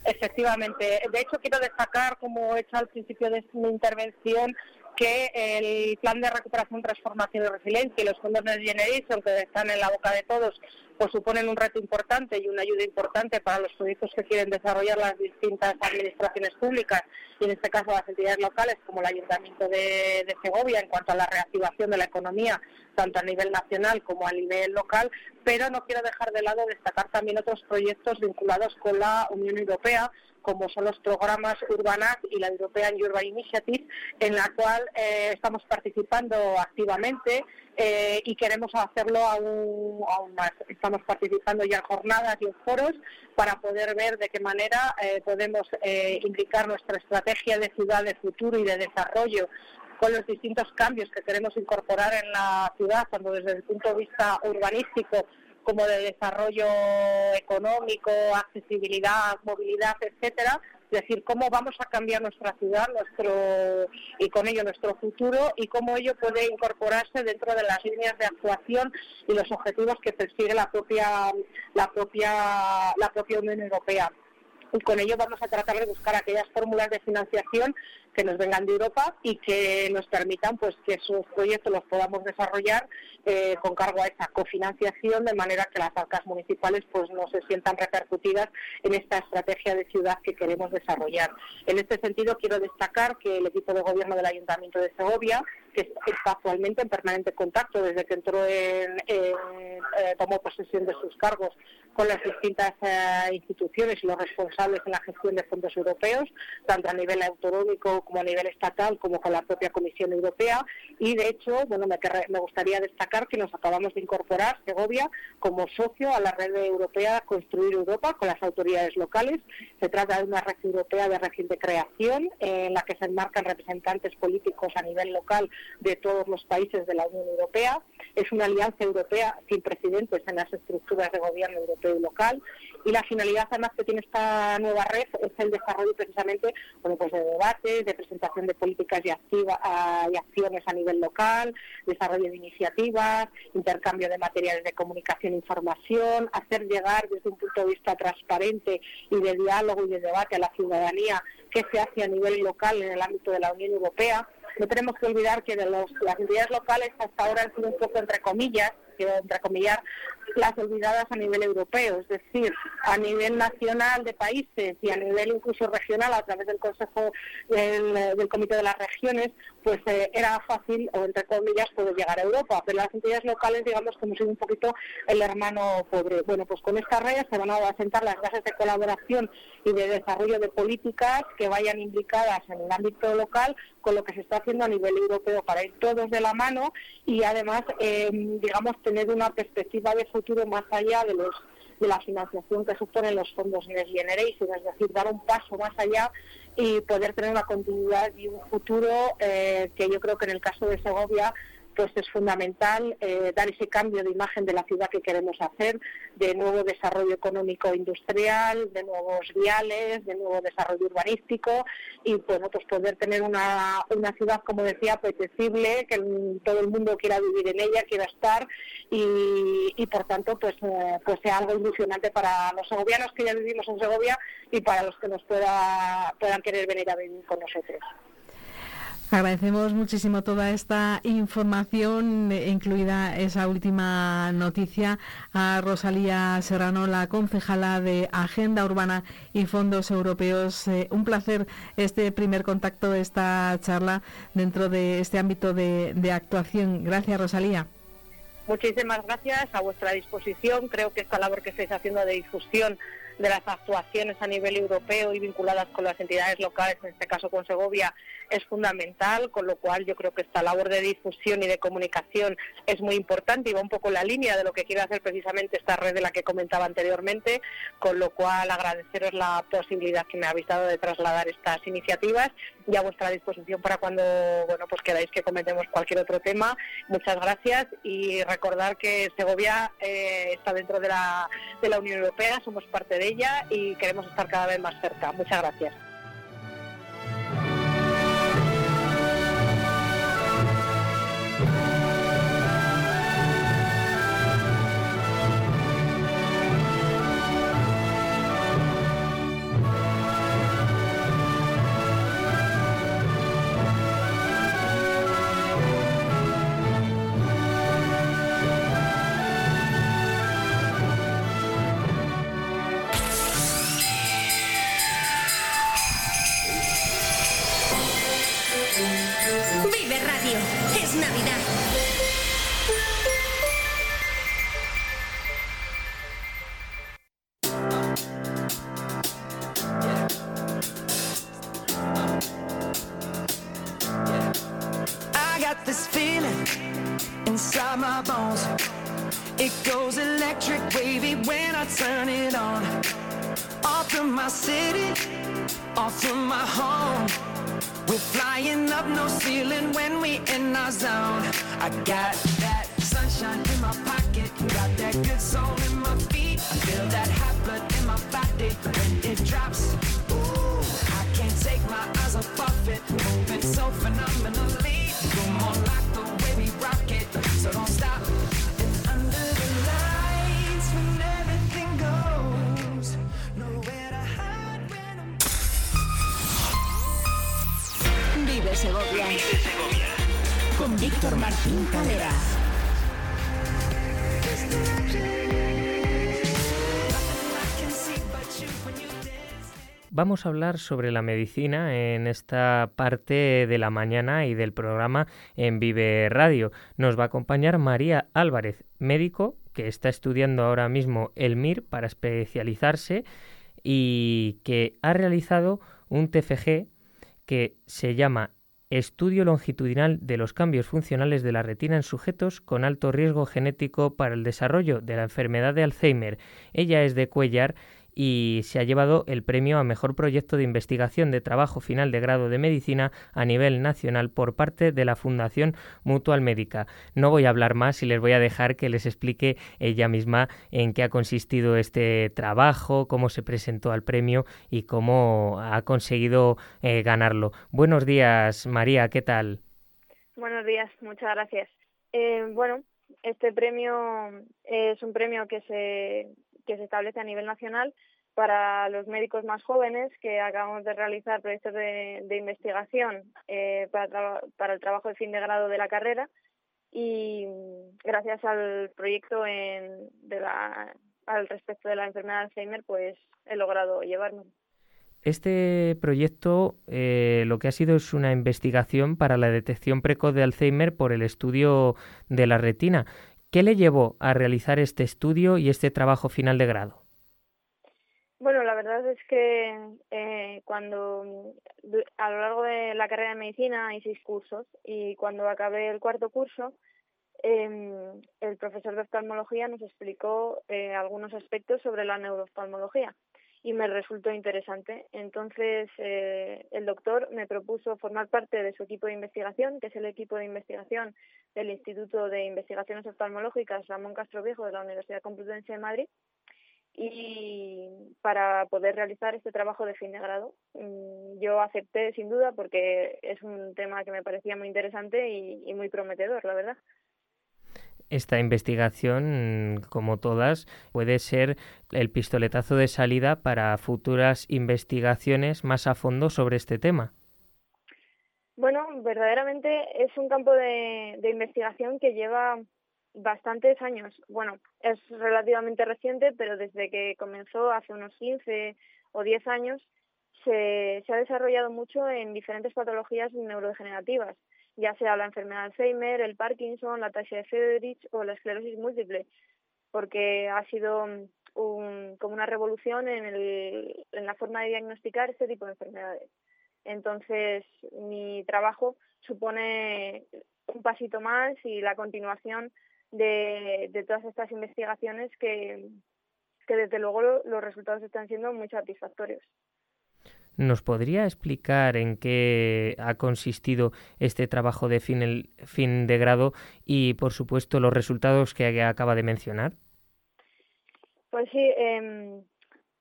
Efectivamente. De hecho, quiero destacar, como he hecho al principio de mi intervención, que el plan de recuperación, transformación y resiliencia y los fondos de Generation, que están en la boca de todos, pues suponen un reto importante y una ayuda importante para los proyectos que quieren desarrollar las distintas administraciones públicas y en este caso las entidades locales como el Ayuntamiento de, Segovia en cuanto a la reactivación de la economía tanto a nivel nacional como a nivel local, pero no quiero dejar de lado destacar también otros proyectos vinculados con la Unión Europea como son los programas Urbanas y la European Urban Initiative, en la cual eh, estamos participando activamente eh, y queremos hacerlo aún, aún, más. Estamos participando ya en jornadas y en foros para poder ver de qué manera eh, podemos indicar nuestra estrategia de ciudad de futuro y de desarrollo con los distintos cambios que queremos incorporar en la ciudad, tanto desde el punto de vista urbanístico como de desarrollo económico, accesibilidad, movilidad, etcétera, es decir, cómo vamos a cambiar nuestra ciudad nuestro y con ello nuestro futuro y cómo ello puede incorporarse dentro de las líneas de actuación y los objetivos que persigue la propia la propia la propia Unión Europea. Y con ello vamos a tratar de buscar aquellas fórmulas de financiación que nos vengan de Europa y que nos permitan pues que esos proyectos los podamos desarrollar eh, con cargo a esa cofinanciación de manera que las arcas municipales pues no se sientan repercutidas en esta estrategia de ciudad que queremos desarrollar. En este sentido quiero destacar que el equipo de gobierno del Ayuntamiento de Segovia que está actualmente en permanente contacto desde que entró en, eh, tomó posesión de sus cargos con las distintas eh, instituciones y los responsables en la gestión de fondos europeos, tanto a nivel autonómico como a nivel estatal, como con la propia Comisión Europea. Y de hecho, bueno, me, me gustaría destacar que nos acabamos de incorporar Segovia como socio a la red europea Construir Europa con las autoridades locales. Se trata de una red europea de reciente creación en la que se enmarcan representantes políticos a nivel local de todos los países de la Unión Europea. Es una alianza europea sin precedentes en las estructuras de gobierno europeo y local y la finalidad además que tiene esta nueva red es el desarrollo precisamente bueno, pues de debates, de presentación de políticas y, activa, y acciones a nivel local, desarrollo de iniciativas, intercambio de materiales de comunicación e información, hacer llegar desde un punto de vista transparente y de diálogo y de debate a la ciudadanía qué se hace a nivel local en el ámbito de la Unión Europea. No tenemos que olvidar que de las entidades locales hasta ahora han sido un poco, entre comillas, quiero entrecomillar, las olvidadas a nivel europeo, es decir, a nivel nacional de países y a nivel incluso regional a través del Consejo del, Comité de las Regiones, pues eh, era fácil, o entre comillas, poder llegar a Europa. Pero las entidades locales, digamos hemos sido un poquito el hermano pobre. Bueno, pues con esta red se van a asentar las bases de colaboración y de desarrollo de políticas que vayan implicadas en el ámbito local con lo que se está haciendo a nivel europeo para ir todos de la mano y además, eh, digamos, tener una perspectiva de futuro más allá de los de la financiación que suponen los fondos Next Generation, es decir, dar un paso más allá y poder tener una continuidad y un futuro eh, que yo creo que en el caso de Segovia pues es fundamental eh, dar ese cambio de imagen de la ciudad que queremos hacer, de nuevo desarrollo económico industrial, de nuevos viales, de nuevo desarrollo urbanístico y bueno, pues poder tener una, una ciudad, como decía, apetecible, que todo el mundo quiera vivir en ella, quiera estar y, y por tanto pues, eh, pues sea algo ilusionante para los segovianos que ya vivimos en Segovia y para los que nos pueda, puedan querer venir a vivir con nosotros. Agradecemos muchísimo toda esta información, incluida esa última noticia, a Rosalía Serrano, la concejala de Agenda Urbana y Fondos Europeos. Eh, un placer este primer contacto, esta charla dentro de este ámbito de, de actuación. Gracias, Rosalía. Muchísimas gracias, a vuestra disposición. Creo que esta labor que estáis haciendo de difusión de las actuaciones a nivel europeo y vinculadas con las entidades locales, en este caso con Segovia, es fundamental, con lo cual yo creo que esta labor de difusión y de comunicación es muy importante y va un poco en la línea de lo que quiere hacer precisamente esta red de la que comentaba anteriormente, con lo cual agradeceros la posibilidad que me habéis dado de trasladar estas iniciativas y a vuestra disposición para cuando bueno pues queráis que comentemos cualquier otro tema. Muchas gracias y recordar que Segovia eh, está dentro de la, de la Unión Europea, somos parte de y queremos estar cada vez más cerca. Muchas gracias. Vamos a hablar sobre la medicina en esta parte de la mañana y del programa en Vive Radio. Nos va a acompañar María Álvarez, médico que está estudiando ahora mismo el MIR para especializarse y que ha realizado un TFG que se llama Estudio longitudinal de los cambios funcionales de la retina en sujetos con alto riesgo genético para el desarrollo de la enfermedad de Alzheimer. Ella es de Cuellar y se ha llevado el premio a Mejor Proyecto de Investigación de Trabajo Final de Grado de Medicina a nivel nacional por parte de la Fundación Mutual Médica. No voy a hablar más y les voy a dejar que les explique ella misma en qué ha consistido este trabajo, cómo se presentó al premio y cómo ha conseguido eh, ganarlo. Buenos días, María, ¿qué tal? Buenos días, muchas gracias. Eh, bueno, este premio es un premio que se, que se establece a nivel nacional para los médicos más jóvenes que acabamos de realizar proyectos de, investigación eh, para, el trabajo de fin de grado de la carrera y gracias al proyecto al respecto de la enfermedad de Alzheimer pues he logrado llevarme. Este proyecto eh, lo que ha sido es una investigación para la detección precoz de Alzheimer por el estudio de la retina. ¿Qué le llevó a realizar este estudio y este trabajo final de grado? Bueno, la verdad es que eh, cuando mm, a lo largo de la carrera de medicina hay seis cursos y cuando acabé el cuarto curso em, el profesor de oftalmología nos explicó eh, algunos aspectos sobre la neurooftalmología y me resultó interesante. Entonces eh, el doctor me propuso formar parte de su equipo de investigación, que es el equipo de investigación del Instituto de Investigaciones Oftalmológicas Ramón Castro Viejo de la Universidad Complutense de Madrid y para poder realizar este trabajo de fin de grado. Mm, Yo acepté sin duda porque es un tema que me parecía muy interesante y, y muy prometedor, la verdad. Esta investigación, como todas, puede ser el pistoletazo de salida para futuras investigaciones más a fondo sobre este tema. Bueno, verdaderamente es un campo de, de investigación que lleva bastantes años. Bueno, es relativamente reciente, pero desde que comenzó hace unos 15 o 10 años se, se ha desarrollado mucho en diferentes patologías neurodegenerativas, ya sea la enfermedad de Alzheimer, el Parkinson, la ataxia de Friedrich o la esclerosis múltiple, porque ha sido un, como una revolución en, el, en la forma de diagnosticar este tipo de enfermedades. Entonces, mi trabajo supone un pasito más y la continuación de, de todas estas investigaciones que, que desde luego lo- los resultados están siendo muy satisfactorios. ¿Nos podría explicar en qué ha consistido este trabajo de fin, el- fin de grado y, por supuesto, los resultados que acaba de mencionar? Pues sí, em,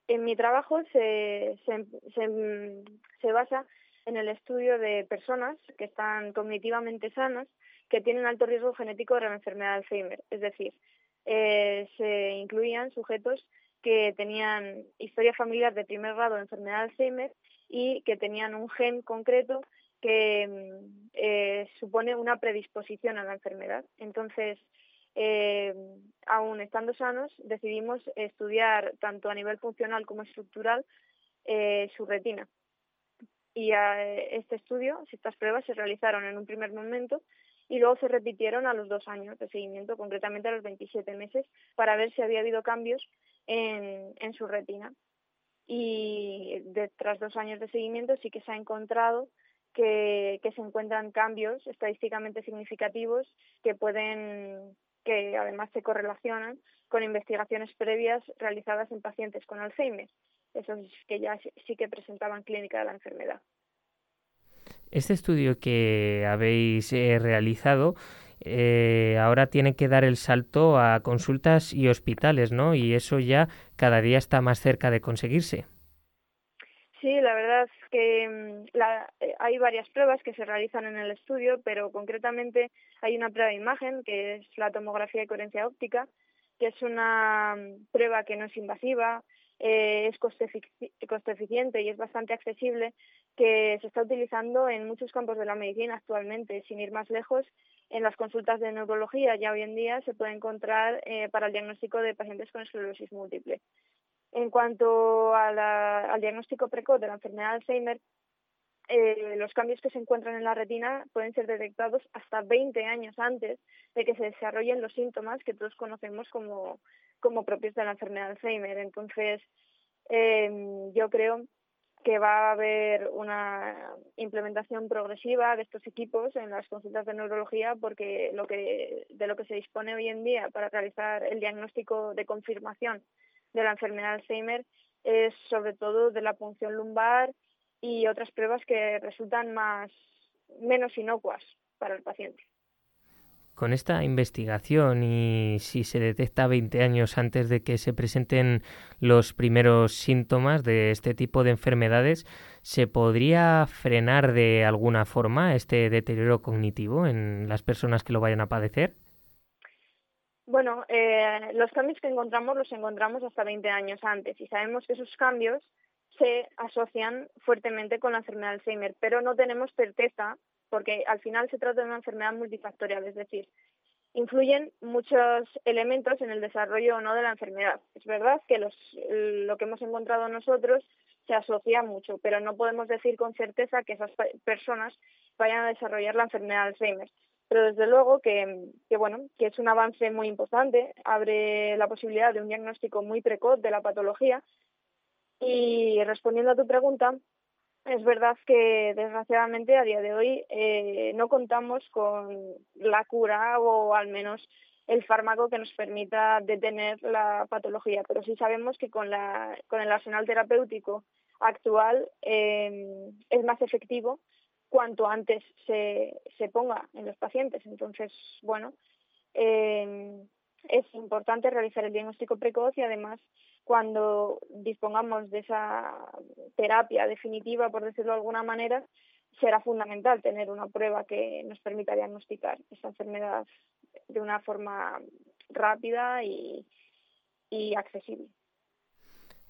en mi trabajo se, se, se, se basa en el estudio de personas que están cognitivamente sanas que tienen alto riesgo genético de la enfermedad de Alzheimer. Es decir, eh, se incluían sujetos que tenían historia familiar de primer grado de enfermedad de Alzheimer y que tenían un gen concreto que mm, eh, supone una predisposición a la enfermedad. Entonces, eh, aún estando sanos, decidimos estudiar tanto a nivel funcional como estructural su retina. Y eh, este estudio, estas pruebas se realizaron en un primer momento y luego se repitieron a los dos años de seguimiento, concretamente a los 27 meses, para ver si había habido cambios en, su retina. Y tras dos años de seguimiento sí que se ha encontrado que, que se encuentran cambios estadísticamente significativos que pueden que además se correlacionan con investigaciones previas realizadas en pacientes con Alzheimer. esos que ya sí que presentaban clínica de la enfermedad. Este estudio que habéis eh, realizado eh, ahora tiene que dar el salto a consultas y hospitales, ¿no? Y eso ya cada día está más cerca de conseguirse. Sí, la verdad es que mm, la, eh, hay varias pruebas que se realizan en el estudio, pero concretamente hay una prueba de imagen que es la tomografía de coherencia óptica, que es una mm, prueba que no es invasiva, eh, es coste, coste eficiente y es bastante accesible, que se está utilizando en muchos campos de la medicina actualmente. Sin ir más lejos, en las consultas de neurología ya hoy en día se puede encontrar eh, para el diagnóstico de pacientes con esclerosis múltiple. En cuanto al diagnóstico precoz de la enfermedad de Alzheimer, eh, los cambios que se encuentran en la retina pueden ser detectados hasta 20 años antes de que se desarrollen los síntomas que todos conocemos como, como propios de la enfermedad de Alzheimer. Entonces, eh, yo creo que va a haber una implementación progresiva de estos equipos en las consultas de neurología porque lo que de lo que se dispone hoy en día para realizar el diagnóstico de confirmación de la enfermedad de Alzheimer es sobre todo de la punción lumbar y otras pruebas que resultan más menos inocuas para el paciente. Con esta investigación y si se detecta 20 años antes de que se presenten los primeros síntomas de este tipo de enfermedades, ¿se podría frenar de alguna forma este deterioro cognitivo en las personas que lo vayan a padecer? Bueno, eh, los cambios que encontramos los encontramos hasta 20 años antes y sabemos que esos cambios se asocian fuertemente con la enfermedad de Alzheimer, pero no tenemos certeza porque al final se trata de una enfermedad multifactorial, es decir, influyen muchos elementos en el desarrollo o no de la enfermedad. Es verdad que los, lo que hemos encontrado nosotros se asocia mucho, pero no podemos decir con certeza que esas personas vayan a desarrollar la enfermedad de Alzheimer pero desde luego que, bueno que es un avance muy importante abre la posibilidad de un diagnóstico muy precoz de la patología y respondiendo a tu pregunta es verdad que desgraciadamente a día de hoy eh, no contamos con la cura o al menos el fármaco que nos permita detener la patología, pero sí sabemos que con, la, con el arsenal terapéutico actual eh, es más efectivo cuanto antes se, se ponga en los pacientes. Entonces, bueno, eh, es importante realizar el diagnóstico precoz y además cuando dispongamos de esa terapia definitiva, por decirlo de alguna manera, será fundamental tener una prueba que nos permita diagnosticar esta enfermedad de una forma rápida y, y accesible.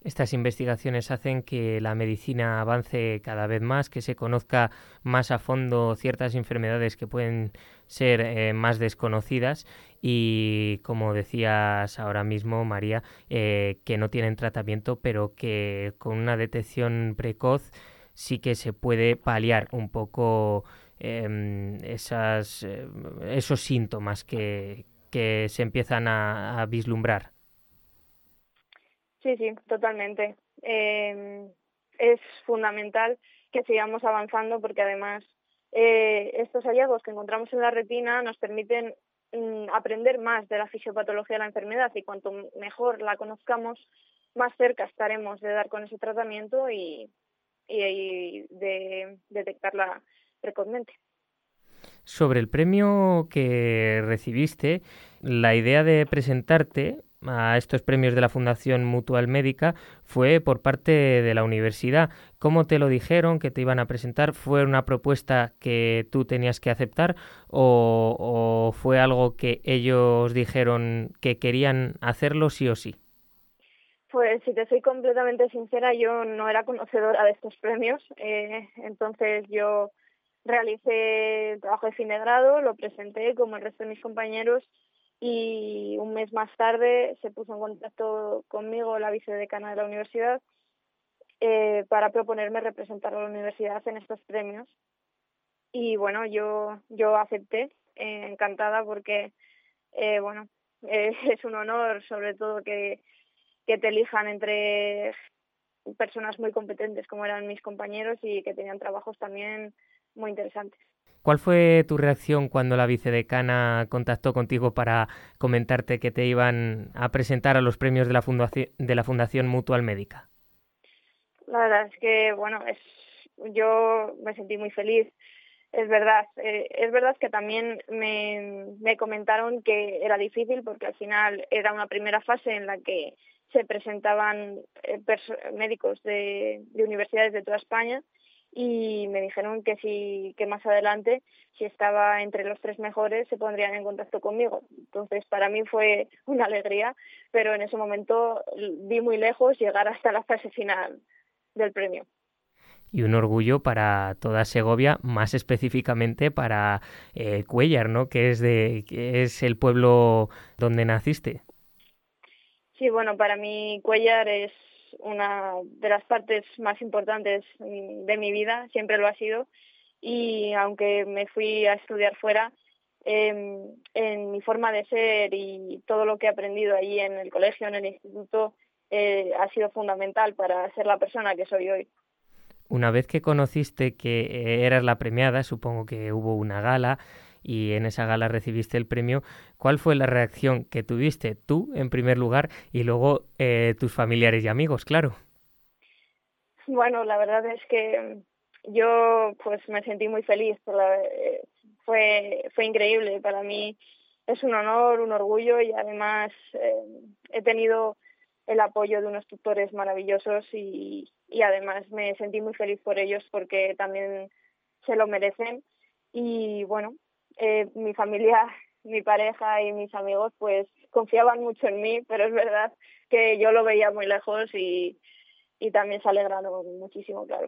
Estas investigaciones hacen que la medicina avance cada vez más, que se conozca más a fondo ciertas enfermedades que pueden ser eh, más desconocidas y, como decías ahora mismo, María, eh, que no tienen tratamiento, pero que con una detección precoz sí que se puede paliar un poco em, eh, esos síntomas que se empiezan a vislumbrar. Sí, sí, totalmente. Eh, es fundamental que sigamos avanzando porque además eh, estos hallazgos que encontramos en la retina nos permiten mm, aprender más de la fisiopatología de la enfermedad y cuanto mejor la conozcamos, más cerca estaremos de dar con ese tratamiento y, y de detectarla precozmente. Sobre el premio que recibiste, la idea de presentarte a estos premios de la Fundación Mutual Médica fue por parte de la universidad. ¿Cómo te lo dijeron que te iban a presentar? ¿Fue una propuesta que tú tenías que aceptar o, fue algo que ellos dijeron que querían hacerlo sí o sí? Pues si te soy completamente sincera, yo no era conocedora de estos premios, eh, entonces yo realicé el trabajo de fin de grado, lo presenté como el resto de mis compañeros y un mes más tarde se puso en contacto conmigo la vicedecana de la universidad eh, para proponerme representar a la universidad en estos premios. Y bueno, yo, yo acepté, eh, encantada porque, eh, bueno, [laughs] es un honor sobre todo que, que te elijan entre personas muy competentes como eran mis compañeros y que tenían trabajos también muy interesantes. ¿Cuál fue tu reacción cuando la vicedecana contactó contigo para comentarte que te iban a presentar a los premios de la Fundación, de la fundación Mutual Médica? La verdad es que, bueno, es, yo me sentí muy feliz. Es verdad, eh, es verdad que también me, me comentaron que era difícil porque al final era una primera fase en la que se presentaban eh, médicos de universidades de toda España y me dijeron que si que más adelante si estaba entre los tres mejores se pondrían en contacto conmigo entonces para mí fue una alegría pero en ese momento vi muy lejos llegar hasta la fase final del premio y un orgullo para toda Segovia, más específicamente para eh, Cuellar, ¿no? Que es de que es el pueblo donde naciste. Sí, bueno, para mí Cuellar es una de las partes más importantes de mi vida, siempre lo ha sido. Y aunque me fui a estudiar fuera, em, en mi forma de ser y todo lo que he aprendido allí en el colegio, en el instituto, eh, ha sido fundamental para ser la persona que soy hoy. Una vez que conociste que eras la premiada, supongo que hubo una gala y en esa gala recibiste el premio, ¿cuál fue la reacción que tuviste tú en primer lugar y luego eh, tus familiares y amigos, claro? Bueno, la verdad es que yo pues me sentí muy feliz, eh, fue, fue increíble, para mí es un honor, un orgullo y además he tenido el apoyo de unos tutores maravillosos y además me sentí muy feliz por ellos porque también se lo merecen. Y bueno, eh, mi familia, [laughs] mi pareja y mis amigos pues confiaban mucho en mí, pero es verdad que yo lo veía muy lejos y, y también se alegraron muchísimo, claro.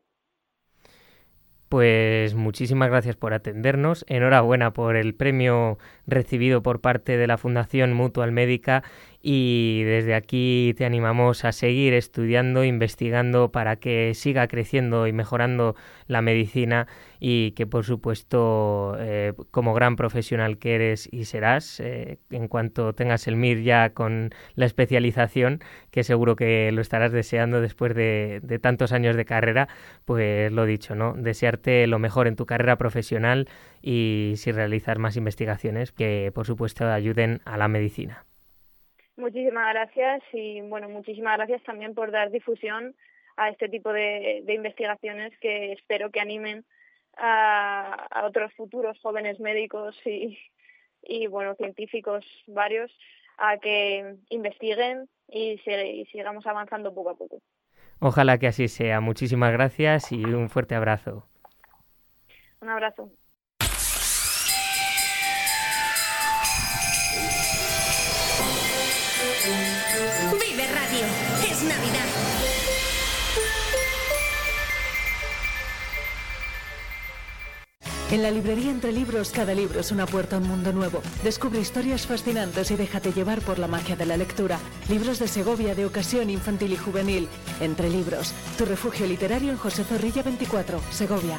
Pues muchísimas gracias por atendernos. Enhorabuena por el premio recibido por parte de la Fundación Mutual Médica y desde aquí te animamos a seguir estudiando, investigando para que siga creciendo y mejorando la medicina y que por supuesto eh, como gran profesional que eres y serás, eh, en cuanto tengas el MIR ya con la especialización, que seguro que lo estarás deseando después de, de tantos años de carrera, pues lo dicho, ¿no? Desearte lo mejor en tu carrera profesional y si realizas más investigaciones que por supuesto ayuden a la medicina. Muchísimas gracias y bueno, muchísimas gracias también por dar difusión a este tipo de, investigaciones que espero que animen a, otros futuros jóvenes médicos y, y bueno, científicos varios a que investiguen y, y sigamos avanzando poco a poco. Ojalá que así sea. Muchísimas gracias y un fuerte abrazo. Un abrazo. En la librería Entre Libros, cada libro es una puerta a un mundo nuevo. Descubre historias fascinantes y déjate llevar por la magia de la lectura. Libros de Segovia, de ocasión infantil y juvenil. Entre Libros, tu refugio literario en José Zorrilla 24, Segovia.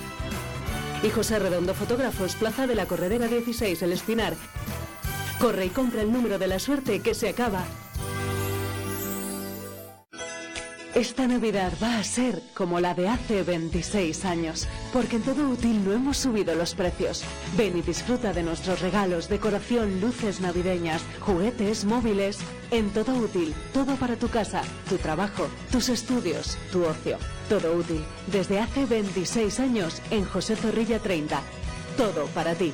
Y José Redondo Fotógrafos, Plaza de la Corredera 16, El Espinar. Corre y compra el número de la suerte que se acaba. Esta Navidad va a ser como la de hace 26 años, porque en todo útil no hemos subido los precios. Ven y disfruta de nuestros regalos, decoración, luces navideñas, juguetes, móviles. En todo útil, todo para tu casa, tu trabajo, tus estudios, tu ocio. Todo útil, desde hace 26 años en José Zorrilla 30. Todo para ti.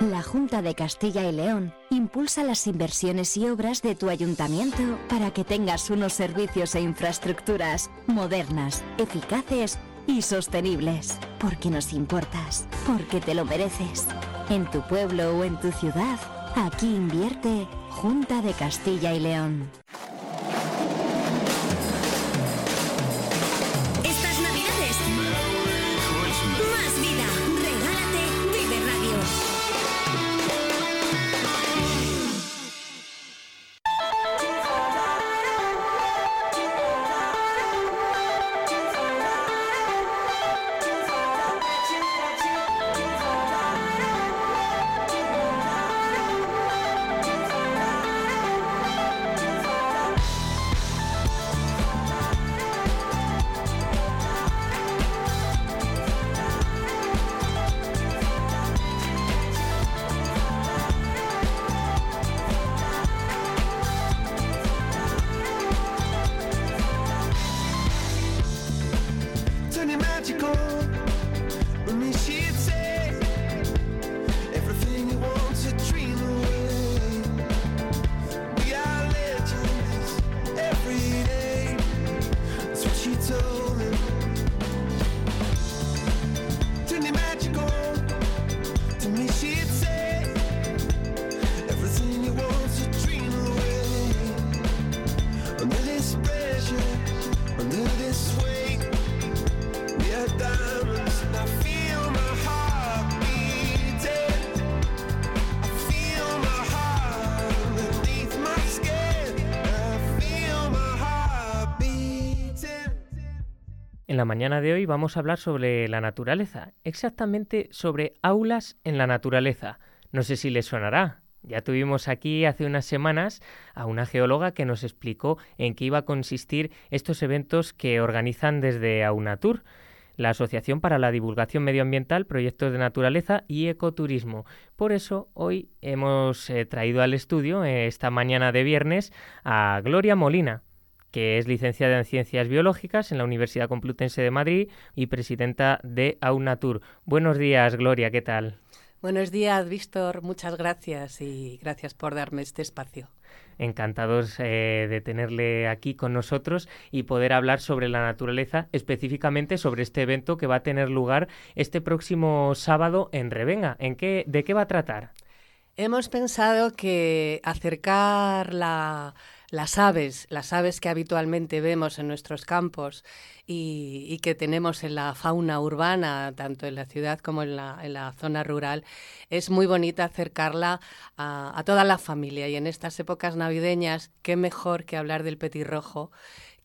La Junta de Castilla y León impulsa las inversiones y obras de tu ayuntamiento para que tengas unos servicios e infraestructuras modernas, eficaces y sostenibles. Porque nos importas, porque te lo mereces. En tu pueblo o en tu ciudad, aquí invierte Junta de Castilla y León. La mañana de hoy vamos a hablar sobre la naturaleza, exactamente sobre aulas en la naturaleza. No sé si les sonará. Ya tuvimos aquí hace unas semanas a una geóloga que nos explicó en qué iba a consistir estos eventos que organizan desde Aunatur, la Asociación para la Divulgación Medioambiental, Proyectos de Naturaleza y Ecoturismo. Por eso hoy hemos eh, traído al estudio, eh, esta mañana de viernes, a Gloria Molina, que es licenciada en Ciencias Biológicas en la Universidad Complutense de Madrid y presidenta de Aunatur. Buenos días, Gloria, ¿qué tal? Buenos días, Víctor. Muchas gracias y gracias por darme este espacio. Encantados eh, de tenerle aquí con nosotros y poder hablar sobre la naturaleza, específicamente sobre este evento que va a tener lugar este próximo sábado en Revenga. ¿En qué, ¿De qué va a tratar? Hemos pensado que acercar la, las aves, las aves que habitualmente vemos en nuestros campos y, que tenemos en la fauna urbana, tanto en la ciudad como en la, en la zona rural, es muy bonita acercarla a, a toda la familia. Y en estas épocas navideñas, qué mejor que hablar del petirrojo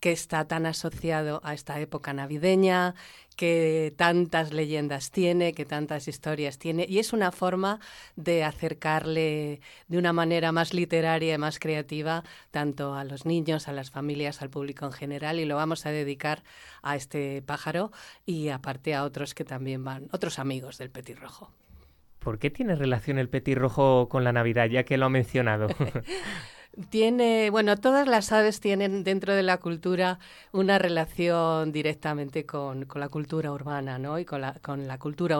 que está tan asociado a esta época navideña, que tantas leyendas tiene, que tantas historias tiene, y es una forma de acercarle de una manera más literaria y más creativa tanto a los niños, a las familias, al público en general, y lo vamos a dedicar a este pájaro y aparte a otros que también van, otros amigos del petirrojo. ¿Por qué tiene relación el petirrojo con la Navidad, ya que lo ha mencionado? [laughs] Tiene, bueno, todas las aves tienen dentro de la cultura una relación directamente con, con la cultura urbana, ¿no? Y con la, con la cultura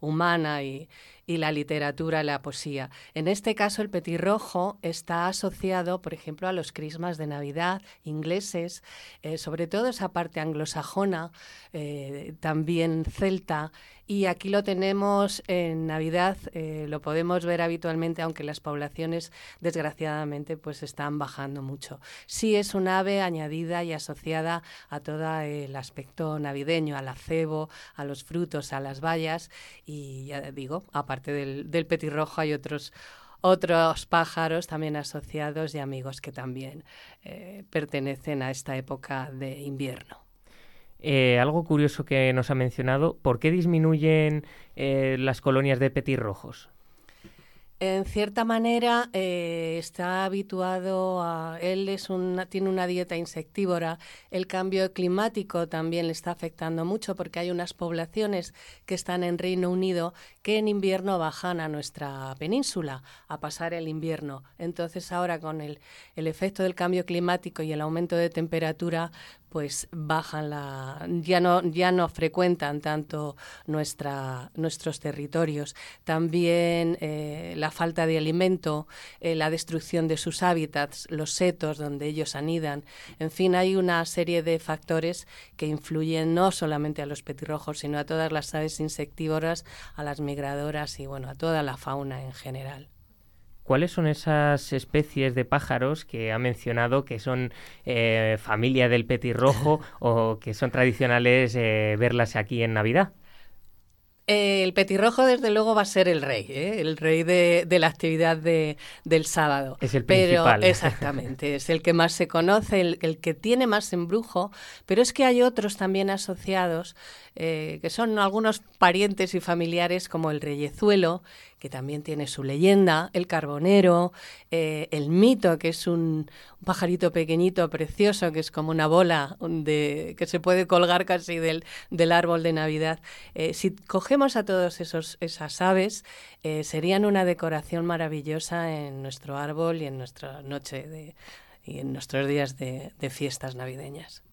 humana y, y la literatura, la poesía. En este caso, el petirrojo está asociado, por ejemplo, a los crismas de Navidad ingleses, eh, sobre todo esa parte anglosajona, eh, también celta, y aquí lo tenemos en Navidad, eh, lo podemos ver habitualmente, aunque las poblaciones, desgraciadamente, pues están bajando mucho. Sí es un ave añadida y asociada a todo el aspecto navideño, al acebo, a los frutos, a las bayas, y ya digo, aparte del, del petirrojo hay otros otros pájaros también asociados y amigos que también eh, pertenecen a esta época de invierno. Eh, algo curioso que nos ha mencionado, ¿por qué disminuyen eh, las colonias de petirrojos? En cierta manera eh, está habituado a él es una, tiene una dieta insectívora. El cambio climático también le está afectando mucho porque hay unas poblaciones que están en Reino Unido que en invierno bajan a nuestra península a pasar el invierno. Entonces ahora con el, el efecto del cambio climático y el aumento de temperatura pues bajan la ya no ya no frecuentan tanto nuestra nuestros territorios. También eh, la falta de alimento eh, la destrucción de sus hábitats los setos donde ellos anidan. En fin hay una serie de factores que influyen no solamente a los petirrojos sino a todas las aves insectívoras a las migradoras y bueno a toda la fauna en general ¿Cuáles son esas especies de pájaros que ha mencionado que son eh, familia del petirrojo [laughs] o que son tradicionales eh, verlas aquí en Navidad? El petirrojo, desde luego, va a ser el rey, ¿eh? el rey de, la actividad de, del sábado. Es el principal. Pero, [laughs] exactamente, es el que más se conoce, el, el, que tiene más embrujo, pero es que hay otros también asociados, eh, que son algunos parientes y familiares, como el reyezuelo, que también tiene su leyenda, el carbonero, eh, el mito, que es un, pajarito pequeñito, precioso, que es como una bola de, que se puede colgar casi del, del árbol de Navidad. Eh, si cogemos a esos esas aves, eh, serían una decoración maravillosa en nuestro árbol y en nuestra noche de, y en nuestros días de, de fiestas navideñas.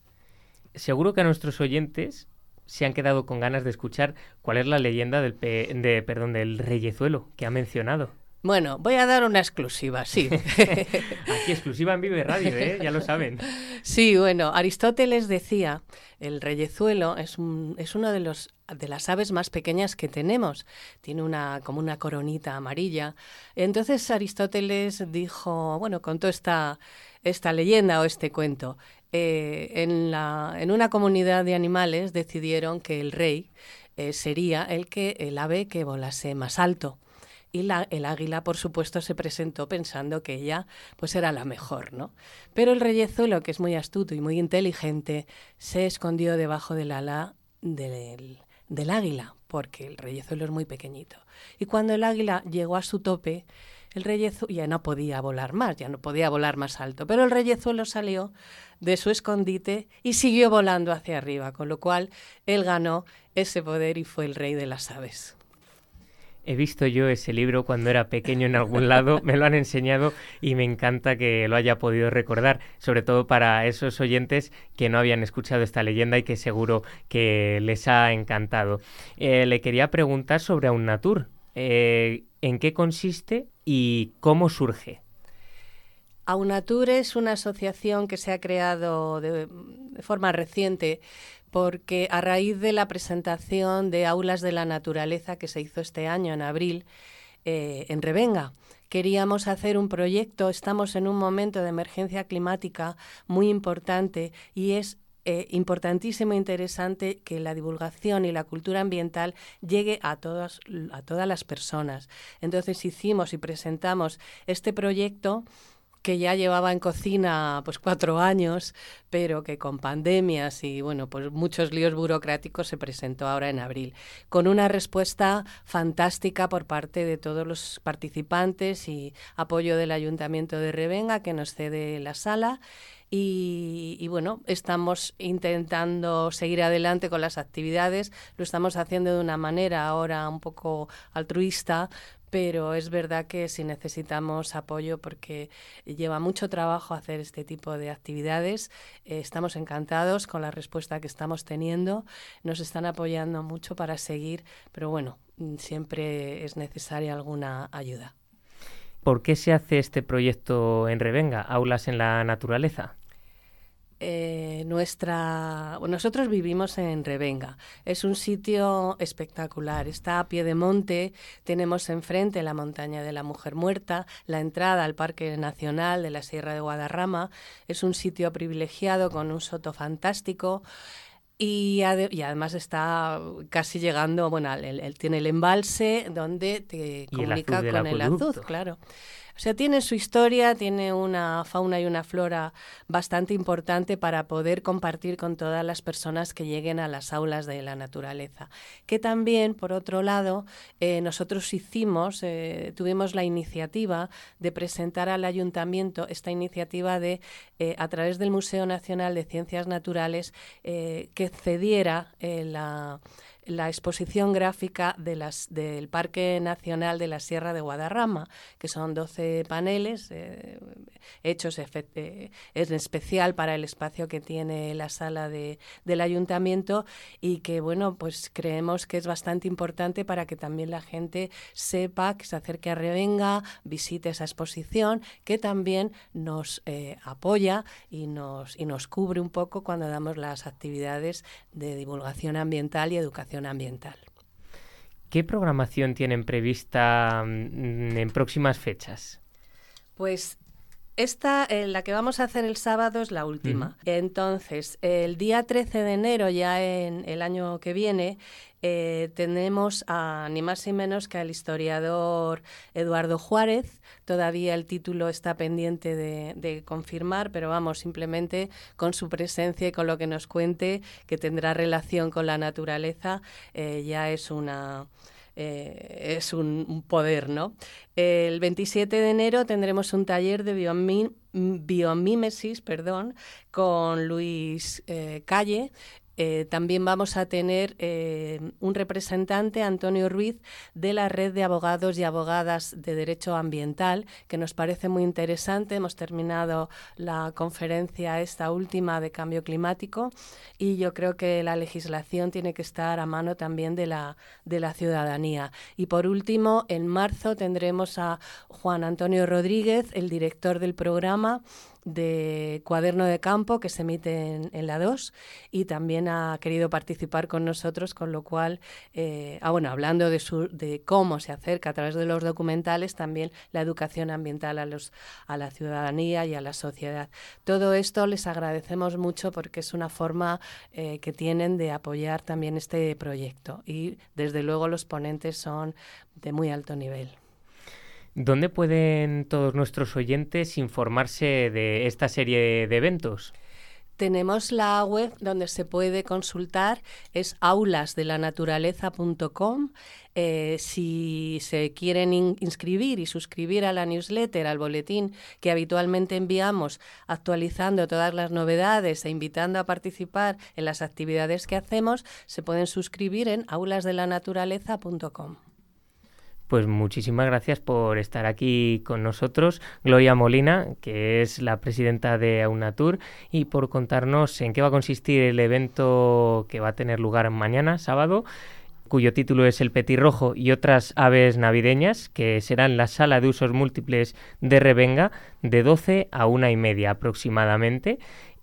Seguro que a nuestros oyentes se han quedado con ganas de escuchar cuál es la leyenda del, de, perdón, del reyezuelo que ha mencionado. Bueno, voy a dar una exclusiva, sí. [laughs] Aquí exclusiva en Vive Radio, ¿eh? ya lo saben. Sí, bueno, Aristóteles decía, el reyezuelo es, un, es uno de los de las aves más pequeñas que tenemos. Tiene una como una coronita amarilla. Entonces Aristóteles dijo, bueno, contó esta esta leyenda o este cuento. Eh, en, una comunidad de animales decidieron que el rey eh, sería el, que, el ave que volase más alto. Y el águila, por supuesto, se presentó pensando que ella pues era la mejor, ¿no? Pero el reyezuelo, que es muy astuto y muy inteligente, se escondió debajo del ala del, del águila, porque el reyezuelo es muy pequeñito. Y cuando el águila llegó a su tope, el reyezuelo ya no podía volar más, ya no podía volar más alto, pero el reyezuelo salió de su escondite y siguió volando hacia arriba, con lo cual él ganó ese poder y fue el rey de las aves. He visto yo ese libro cuando era pequeño en algún lado, me lo han enseñado y me encanta que lo haya podido recordar, sobre todo para esos oyentes que no habían escuchado esta leyenda y que seguro que les ha encantado. Eh, le quería preguntar sobre Aunatur. Eh, ¿En qué consiste y cómo surge? Aunatur es una asociación que se ha creado de, forma reciente porque a raíz de la presentación de Aulas de la Naturaleza que se hizo este año en abril eh, en Revenga, queríamos hacer un proyecto, estamos en un momento de emergencia climática muy importante y es eh, importantísimo e interesante que la divulgación y la cultura ambiental llegue a a todas las personas. Entonces hicimos y presentamos este proyecto que ya llevaba en cocina pues cuatro años, pero que con pandemias y bueno, pues muchos líos burocráticos se presentó ahora en abril, con una respuesta fantástica por parte de todos los participantes y apoyo del Ayuntamiento de Revenga que nos cede la sala. Y, bueno, estamos intentando seguir adelante con las actividades, lo estamos haciendo de una manera ahora un poco altruista, pero es verdad que si necesitamos apoyo porque lleva mucho trabajo hacer este tipo de actividades, eh, estamos encantados con la respuesta que estamos teniendo, nos están apoyando mucho para seguir, pero bueno, mm, siempre es necesaria alguna ayuda. ¿Por qué se hace este proyecto en Revenga, Aulas en la Naturaleza? Eh, nuestra nosotros vivimos en Revenga. Es un sitio espectacular. Está a pie de monte. Tenemos enfrente la montaña de la Mujer Muerta, la entrada al Parque Nacional de la Sierra de Guadarrama. Es un sitio privilegiado con un soto fantástico. Y, además está casi llegando, bueno, él, tiene el embalse donde te comunica con el azul, claro. O sea, tiene su historia, tiene una fauna y una flora bastante importante para poder compartir con todas las personas que lleguen a las aulas de la naturaleza. Que también, por otro lado, eh, nosotros hicimos, eh, tuvimos la iniciativa de presentar al ayuntamiento esta iniciativa de, eh, a través del Museo Nacional de Ciencias Naturales, que cediera la la exposición gráfica de las, del Parque Nacional de la Sierra de Guadarrama, que son 12 paneles eh, hechos eh, en especial para el espacio que tiene la sala de, del ayuntamiento y que, bueno, pues creemos que es bastante importante para que también la gente sepa, que se acerque a Revenga, visite esa exposición, que también nos eh, apoya y nos, y nos cubre un poco cuando damos las actividades de divulgación ambiental y educación ambiental. ¿Qué programación tienen prevista mm, en próximas fechas? Pues esta, eh, la que vamos a hacer el sábado, es la última. Entonces, el día 13 de enero, ya en el año que viene, eh, tenemos a ni más ni menos que al historiador Eduardo Juárez. Todavía el título está pendiente de, confirmar, pero vamos, simplemente con su presencia y con lo que nos cuente, que tendrá relación con la naturaleza, eh, ya es una eh, es un, poder, ¿no? El 27 de enero tendremos un taller de biomímesis perdón, con Luis eh, Calle, eh, también vamos a tener eh, un representante, Antonio Ruiz, de la red de abogados y abogadas de derecho ambiental, que nos parece muy interesante. Hemos terminado la conferencia, esta última, de cambio climático, y yo creo que la legislación tiene que estar a mano también de la, de la ciudadanía. Y por último, en marzo tendremos a Juan Antonio Rodríguez, el director del programa de Cuaderno de Campo que se emite en, la 2 y también ha querido participar con nosotros, con lo cual, eh, ah, bueno, hablando de, su, de cómo se acerca a través de los documentales también la educación ambiental a, los, a la ciudadanía y a la sociedad. Todo esto les agradecemos mucho porque es una forma eh, que tienen de apoyar también este proyecto y desde luego los ponentes son de muy alto nivel. ¿Dónde pueden todos nuestros oyentes informarse de esta serie de eventos? Tenemos la web donde se puede consultar, es aulasdelanaturaleza.com. Eh, si se quieren inscribir y suscribir a la newsletter, al boletín que habitualmente enviamos, actualizando todas las novedades e invitando a participar en las actividades que hacemos, se pueden suscribir en aulasdelanaturaleza.com. Pues muchísimas gracias por estar aquí con nosotros, Gloria Molina, que es la presidenta de Aunatur, y por contarnos en qué va a consistir el evento que va a tener lugar mañana, sábado, cuyo título es El petirrojo y otras aves navideñas, que será en la sala de usos múltiples de Revenga de 12 a una y media aproximadamente.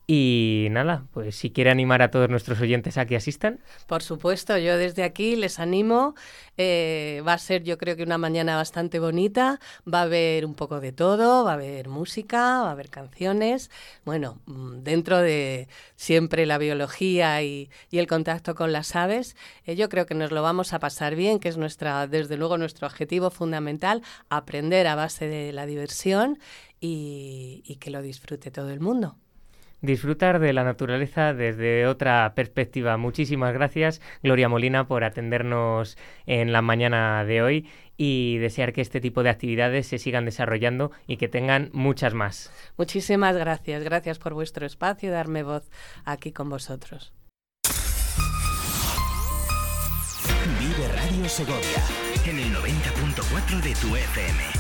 Y nada, pues si quiere animar a todos nuestros oyentes a que asistan. Por supuesto, yo desde aquí les animo. Eh, va a ser yo creo que una mañana bastante bonita. Va a haber un poco de todo, va a haber música, va a haber canciones. Bueno, mm, dentro de siempre la biología y, el contacto con las aves, eh, yo creo que nos lo vamos a pasar bien, que es nuestra, desde luego nuestro objetivo fundamental, aprender a base de la diversión y que lo disfrute todo el mundo disfrutar de la naturaleza desde otra perspectiva. Muchísimas gracias, Gloria Molina, por atendernos en la mañana de hoy y desear que este tipo de actividades se sigan desarrollando y que tengan muchas más. Muchísimas gracias. Gracias por vuestro espacio y darme voz aquí con vosotros. Vive Radio Segovia en el 90.4 de tu FM.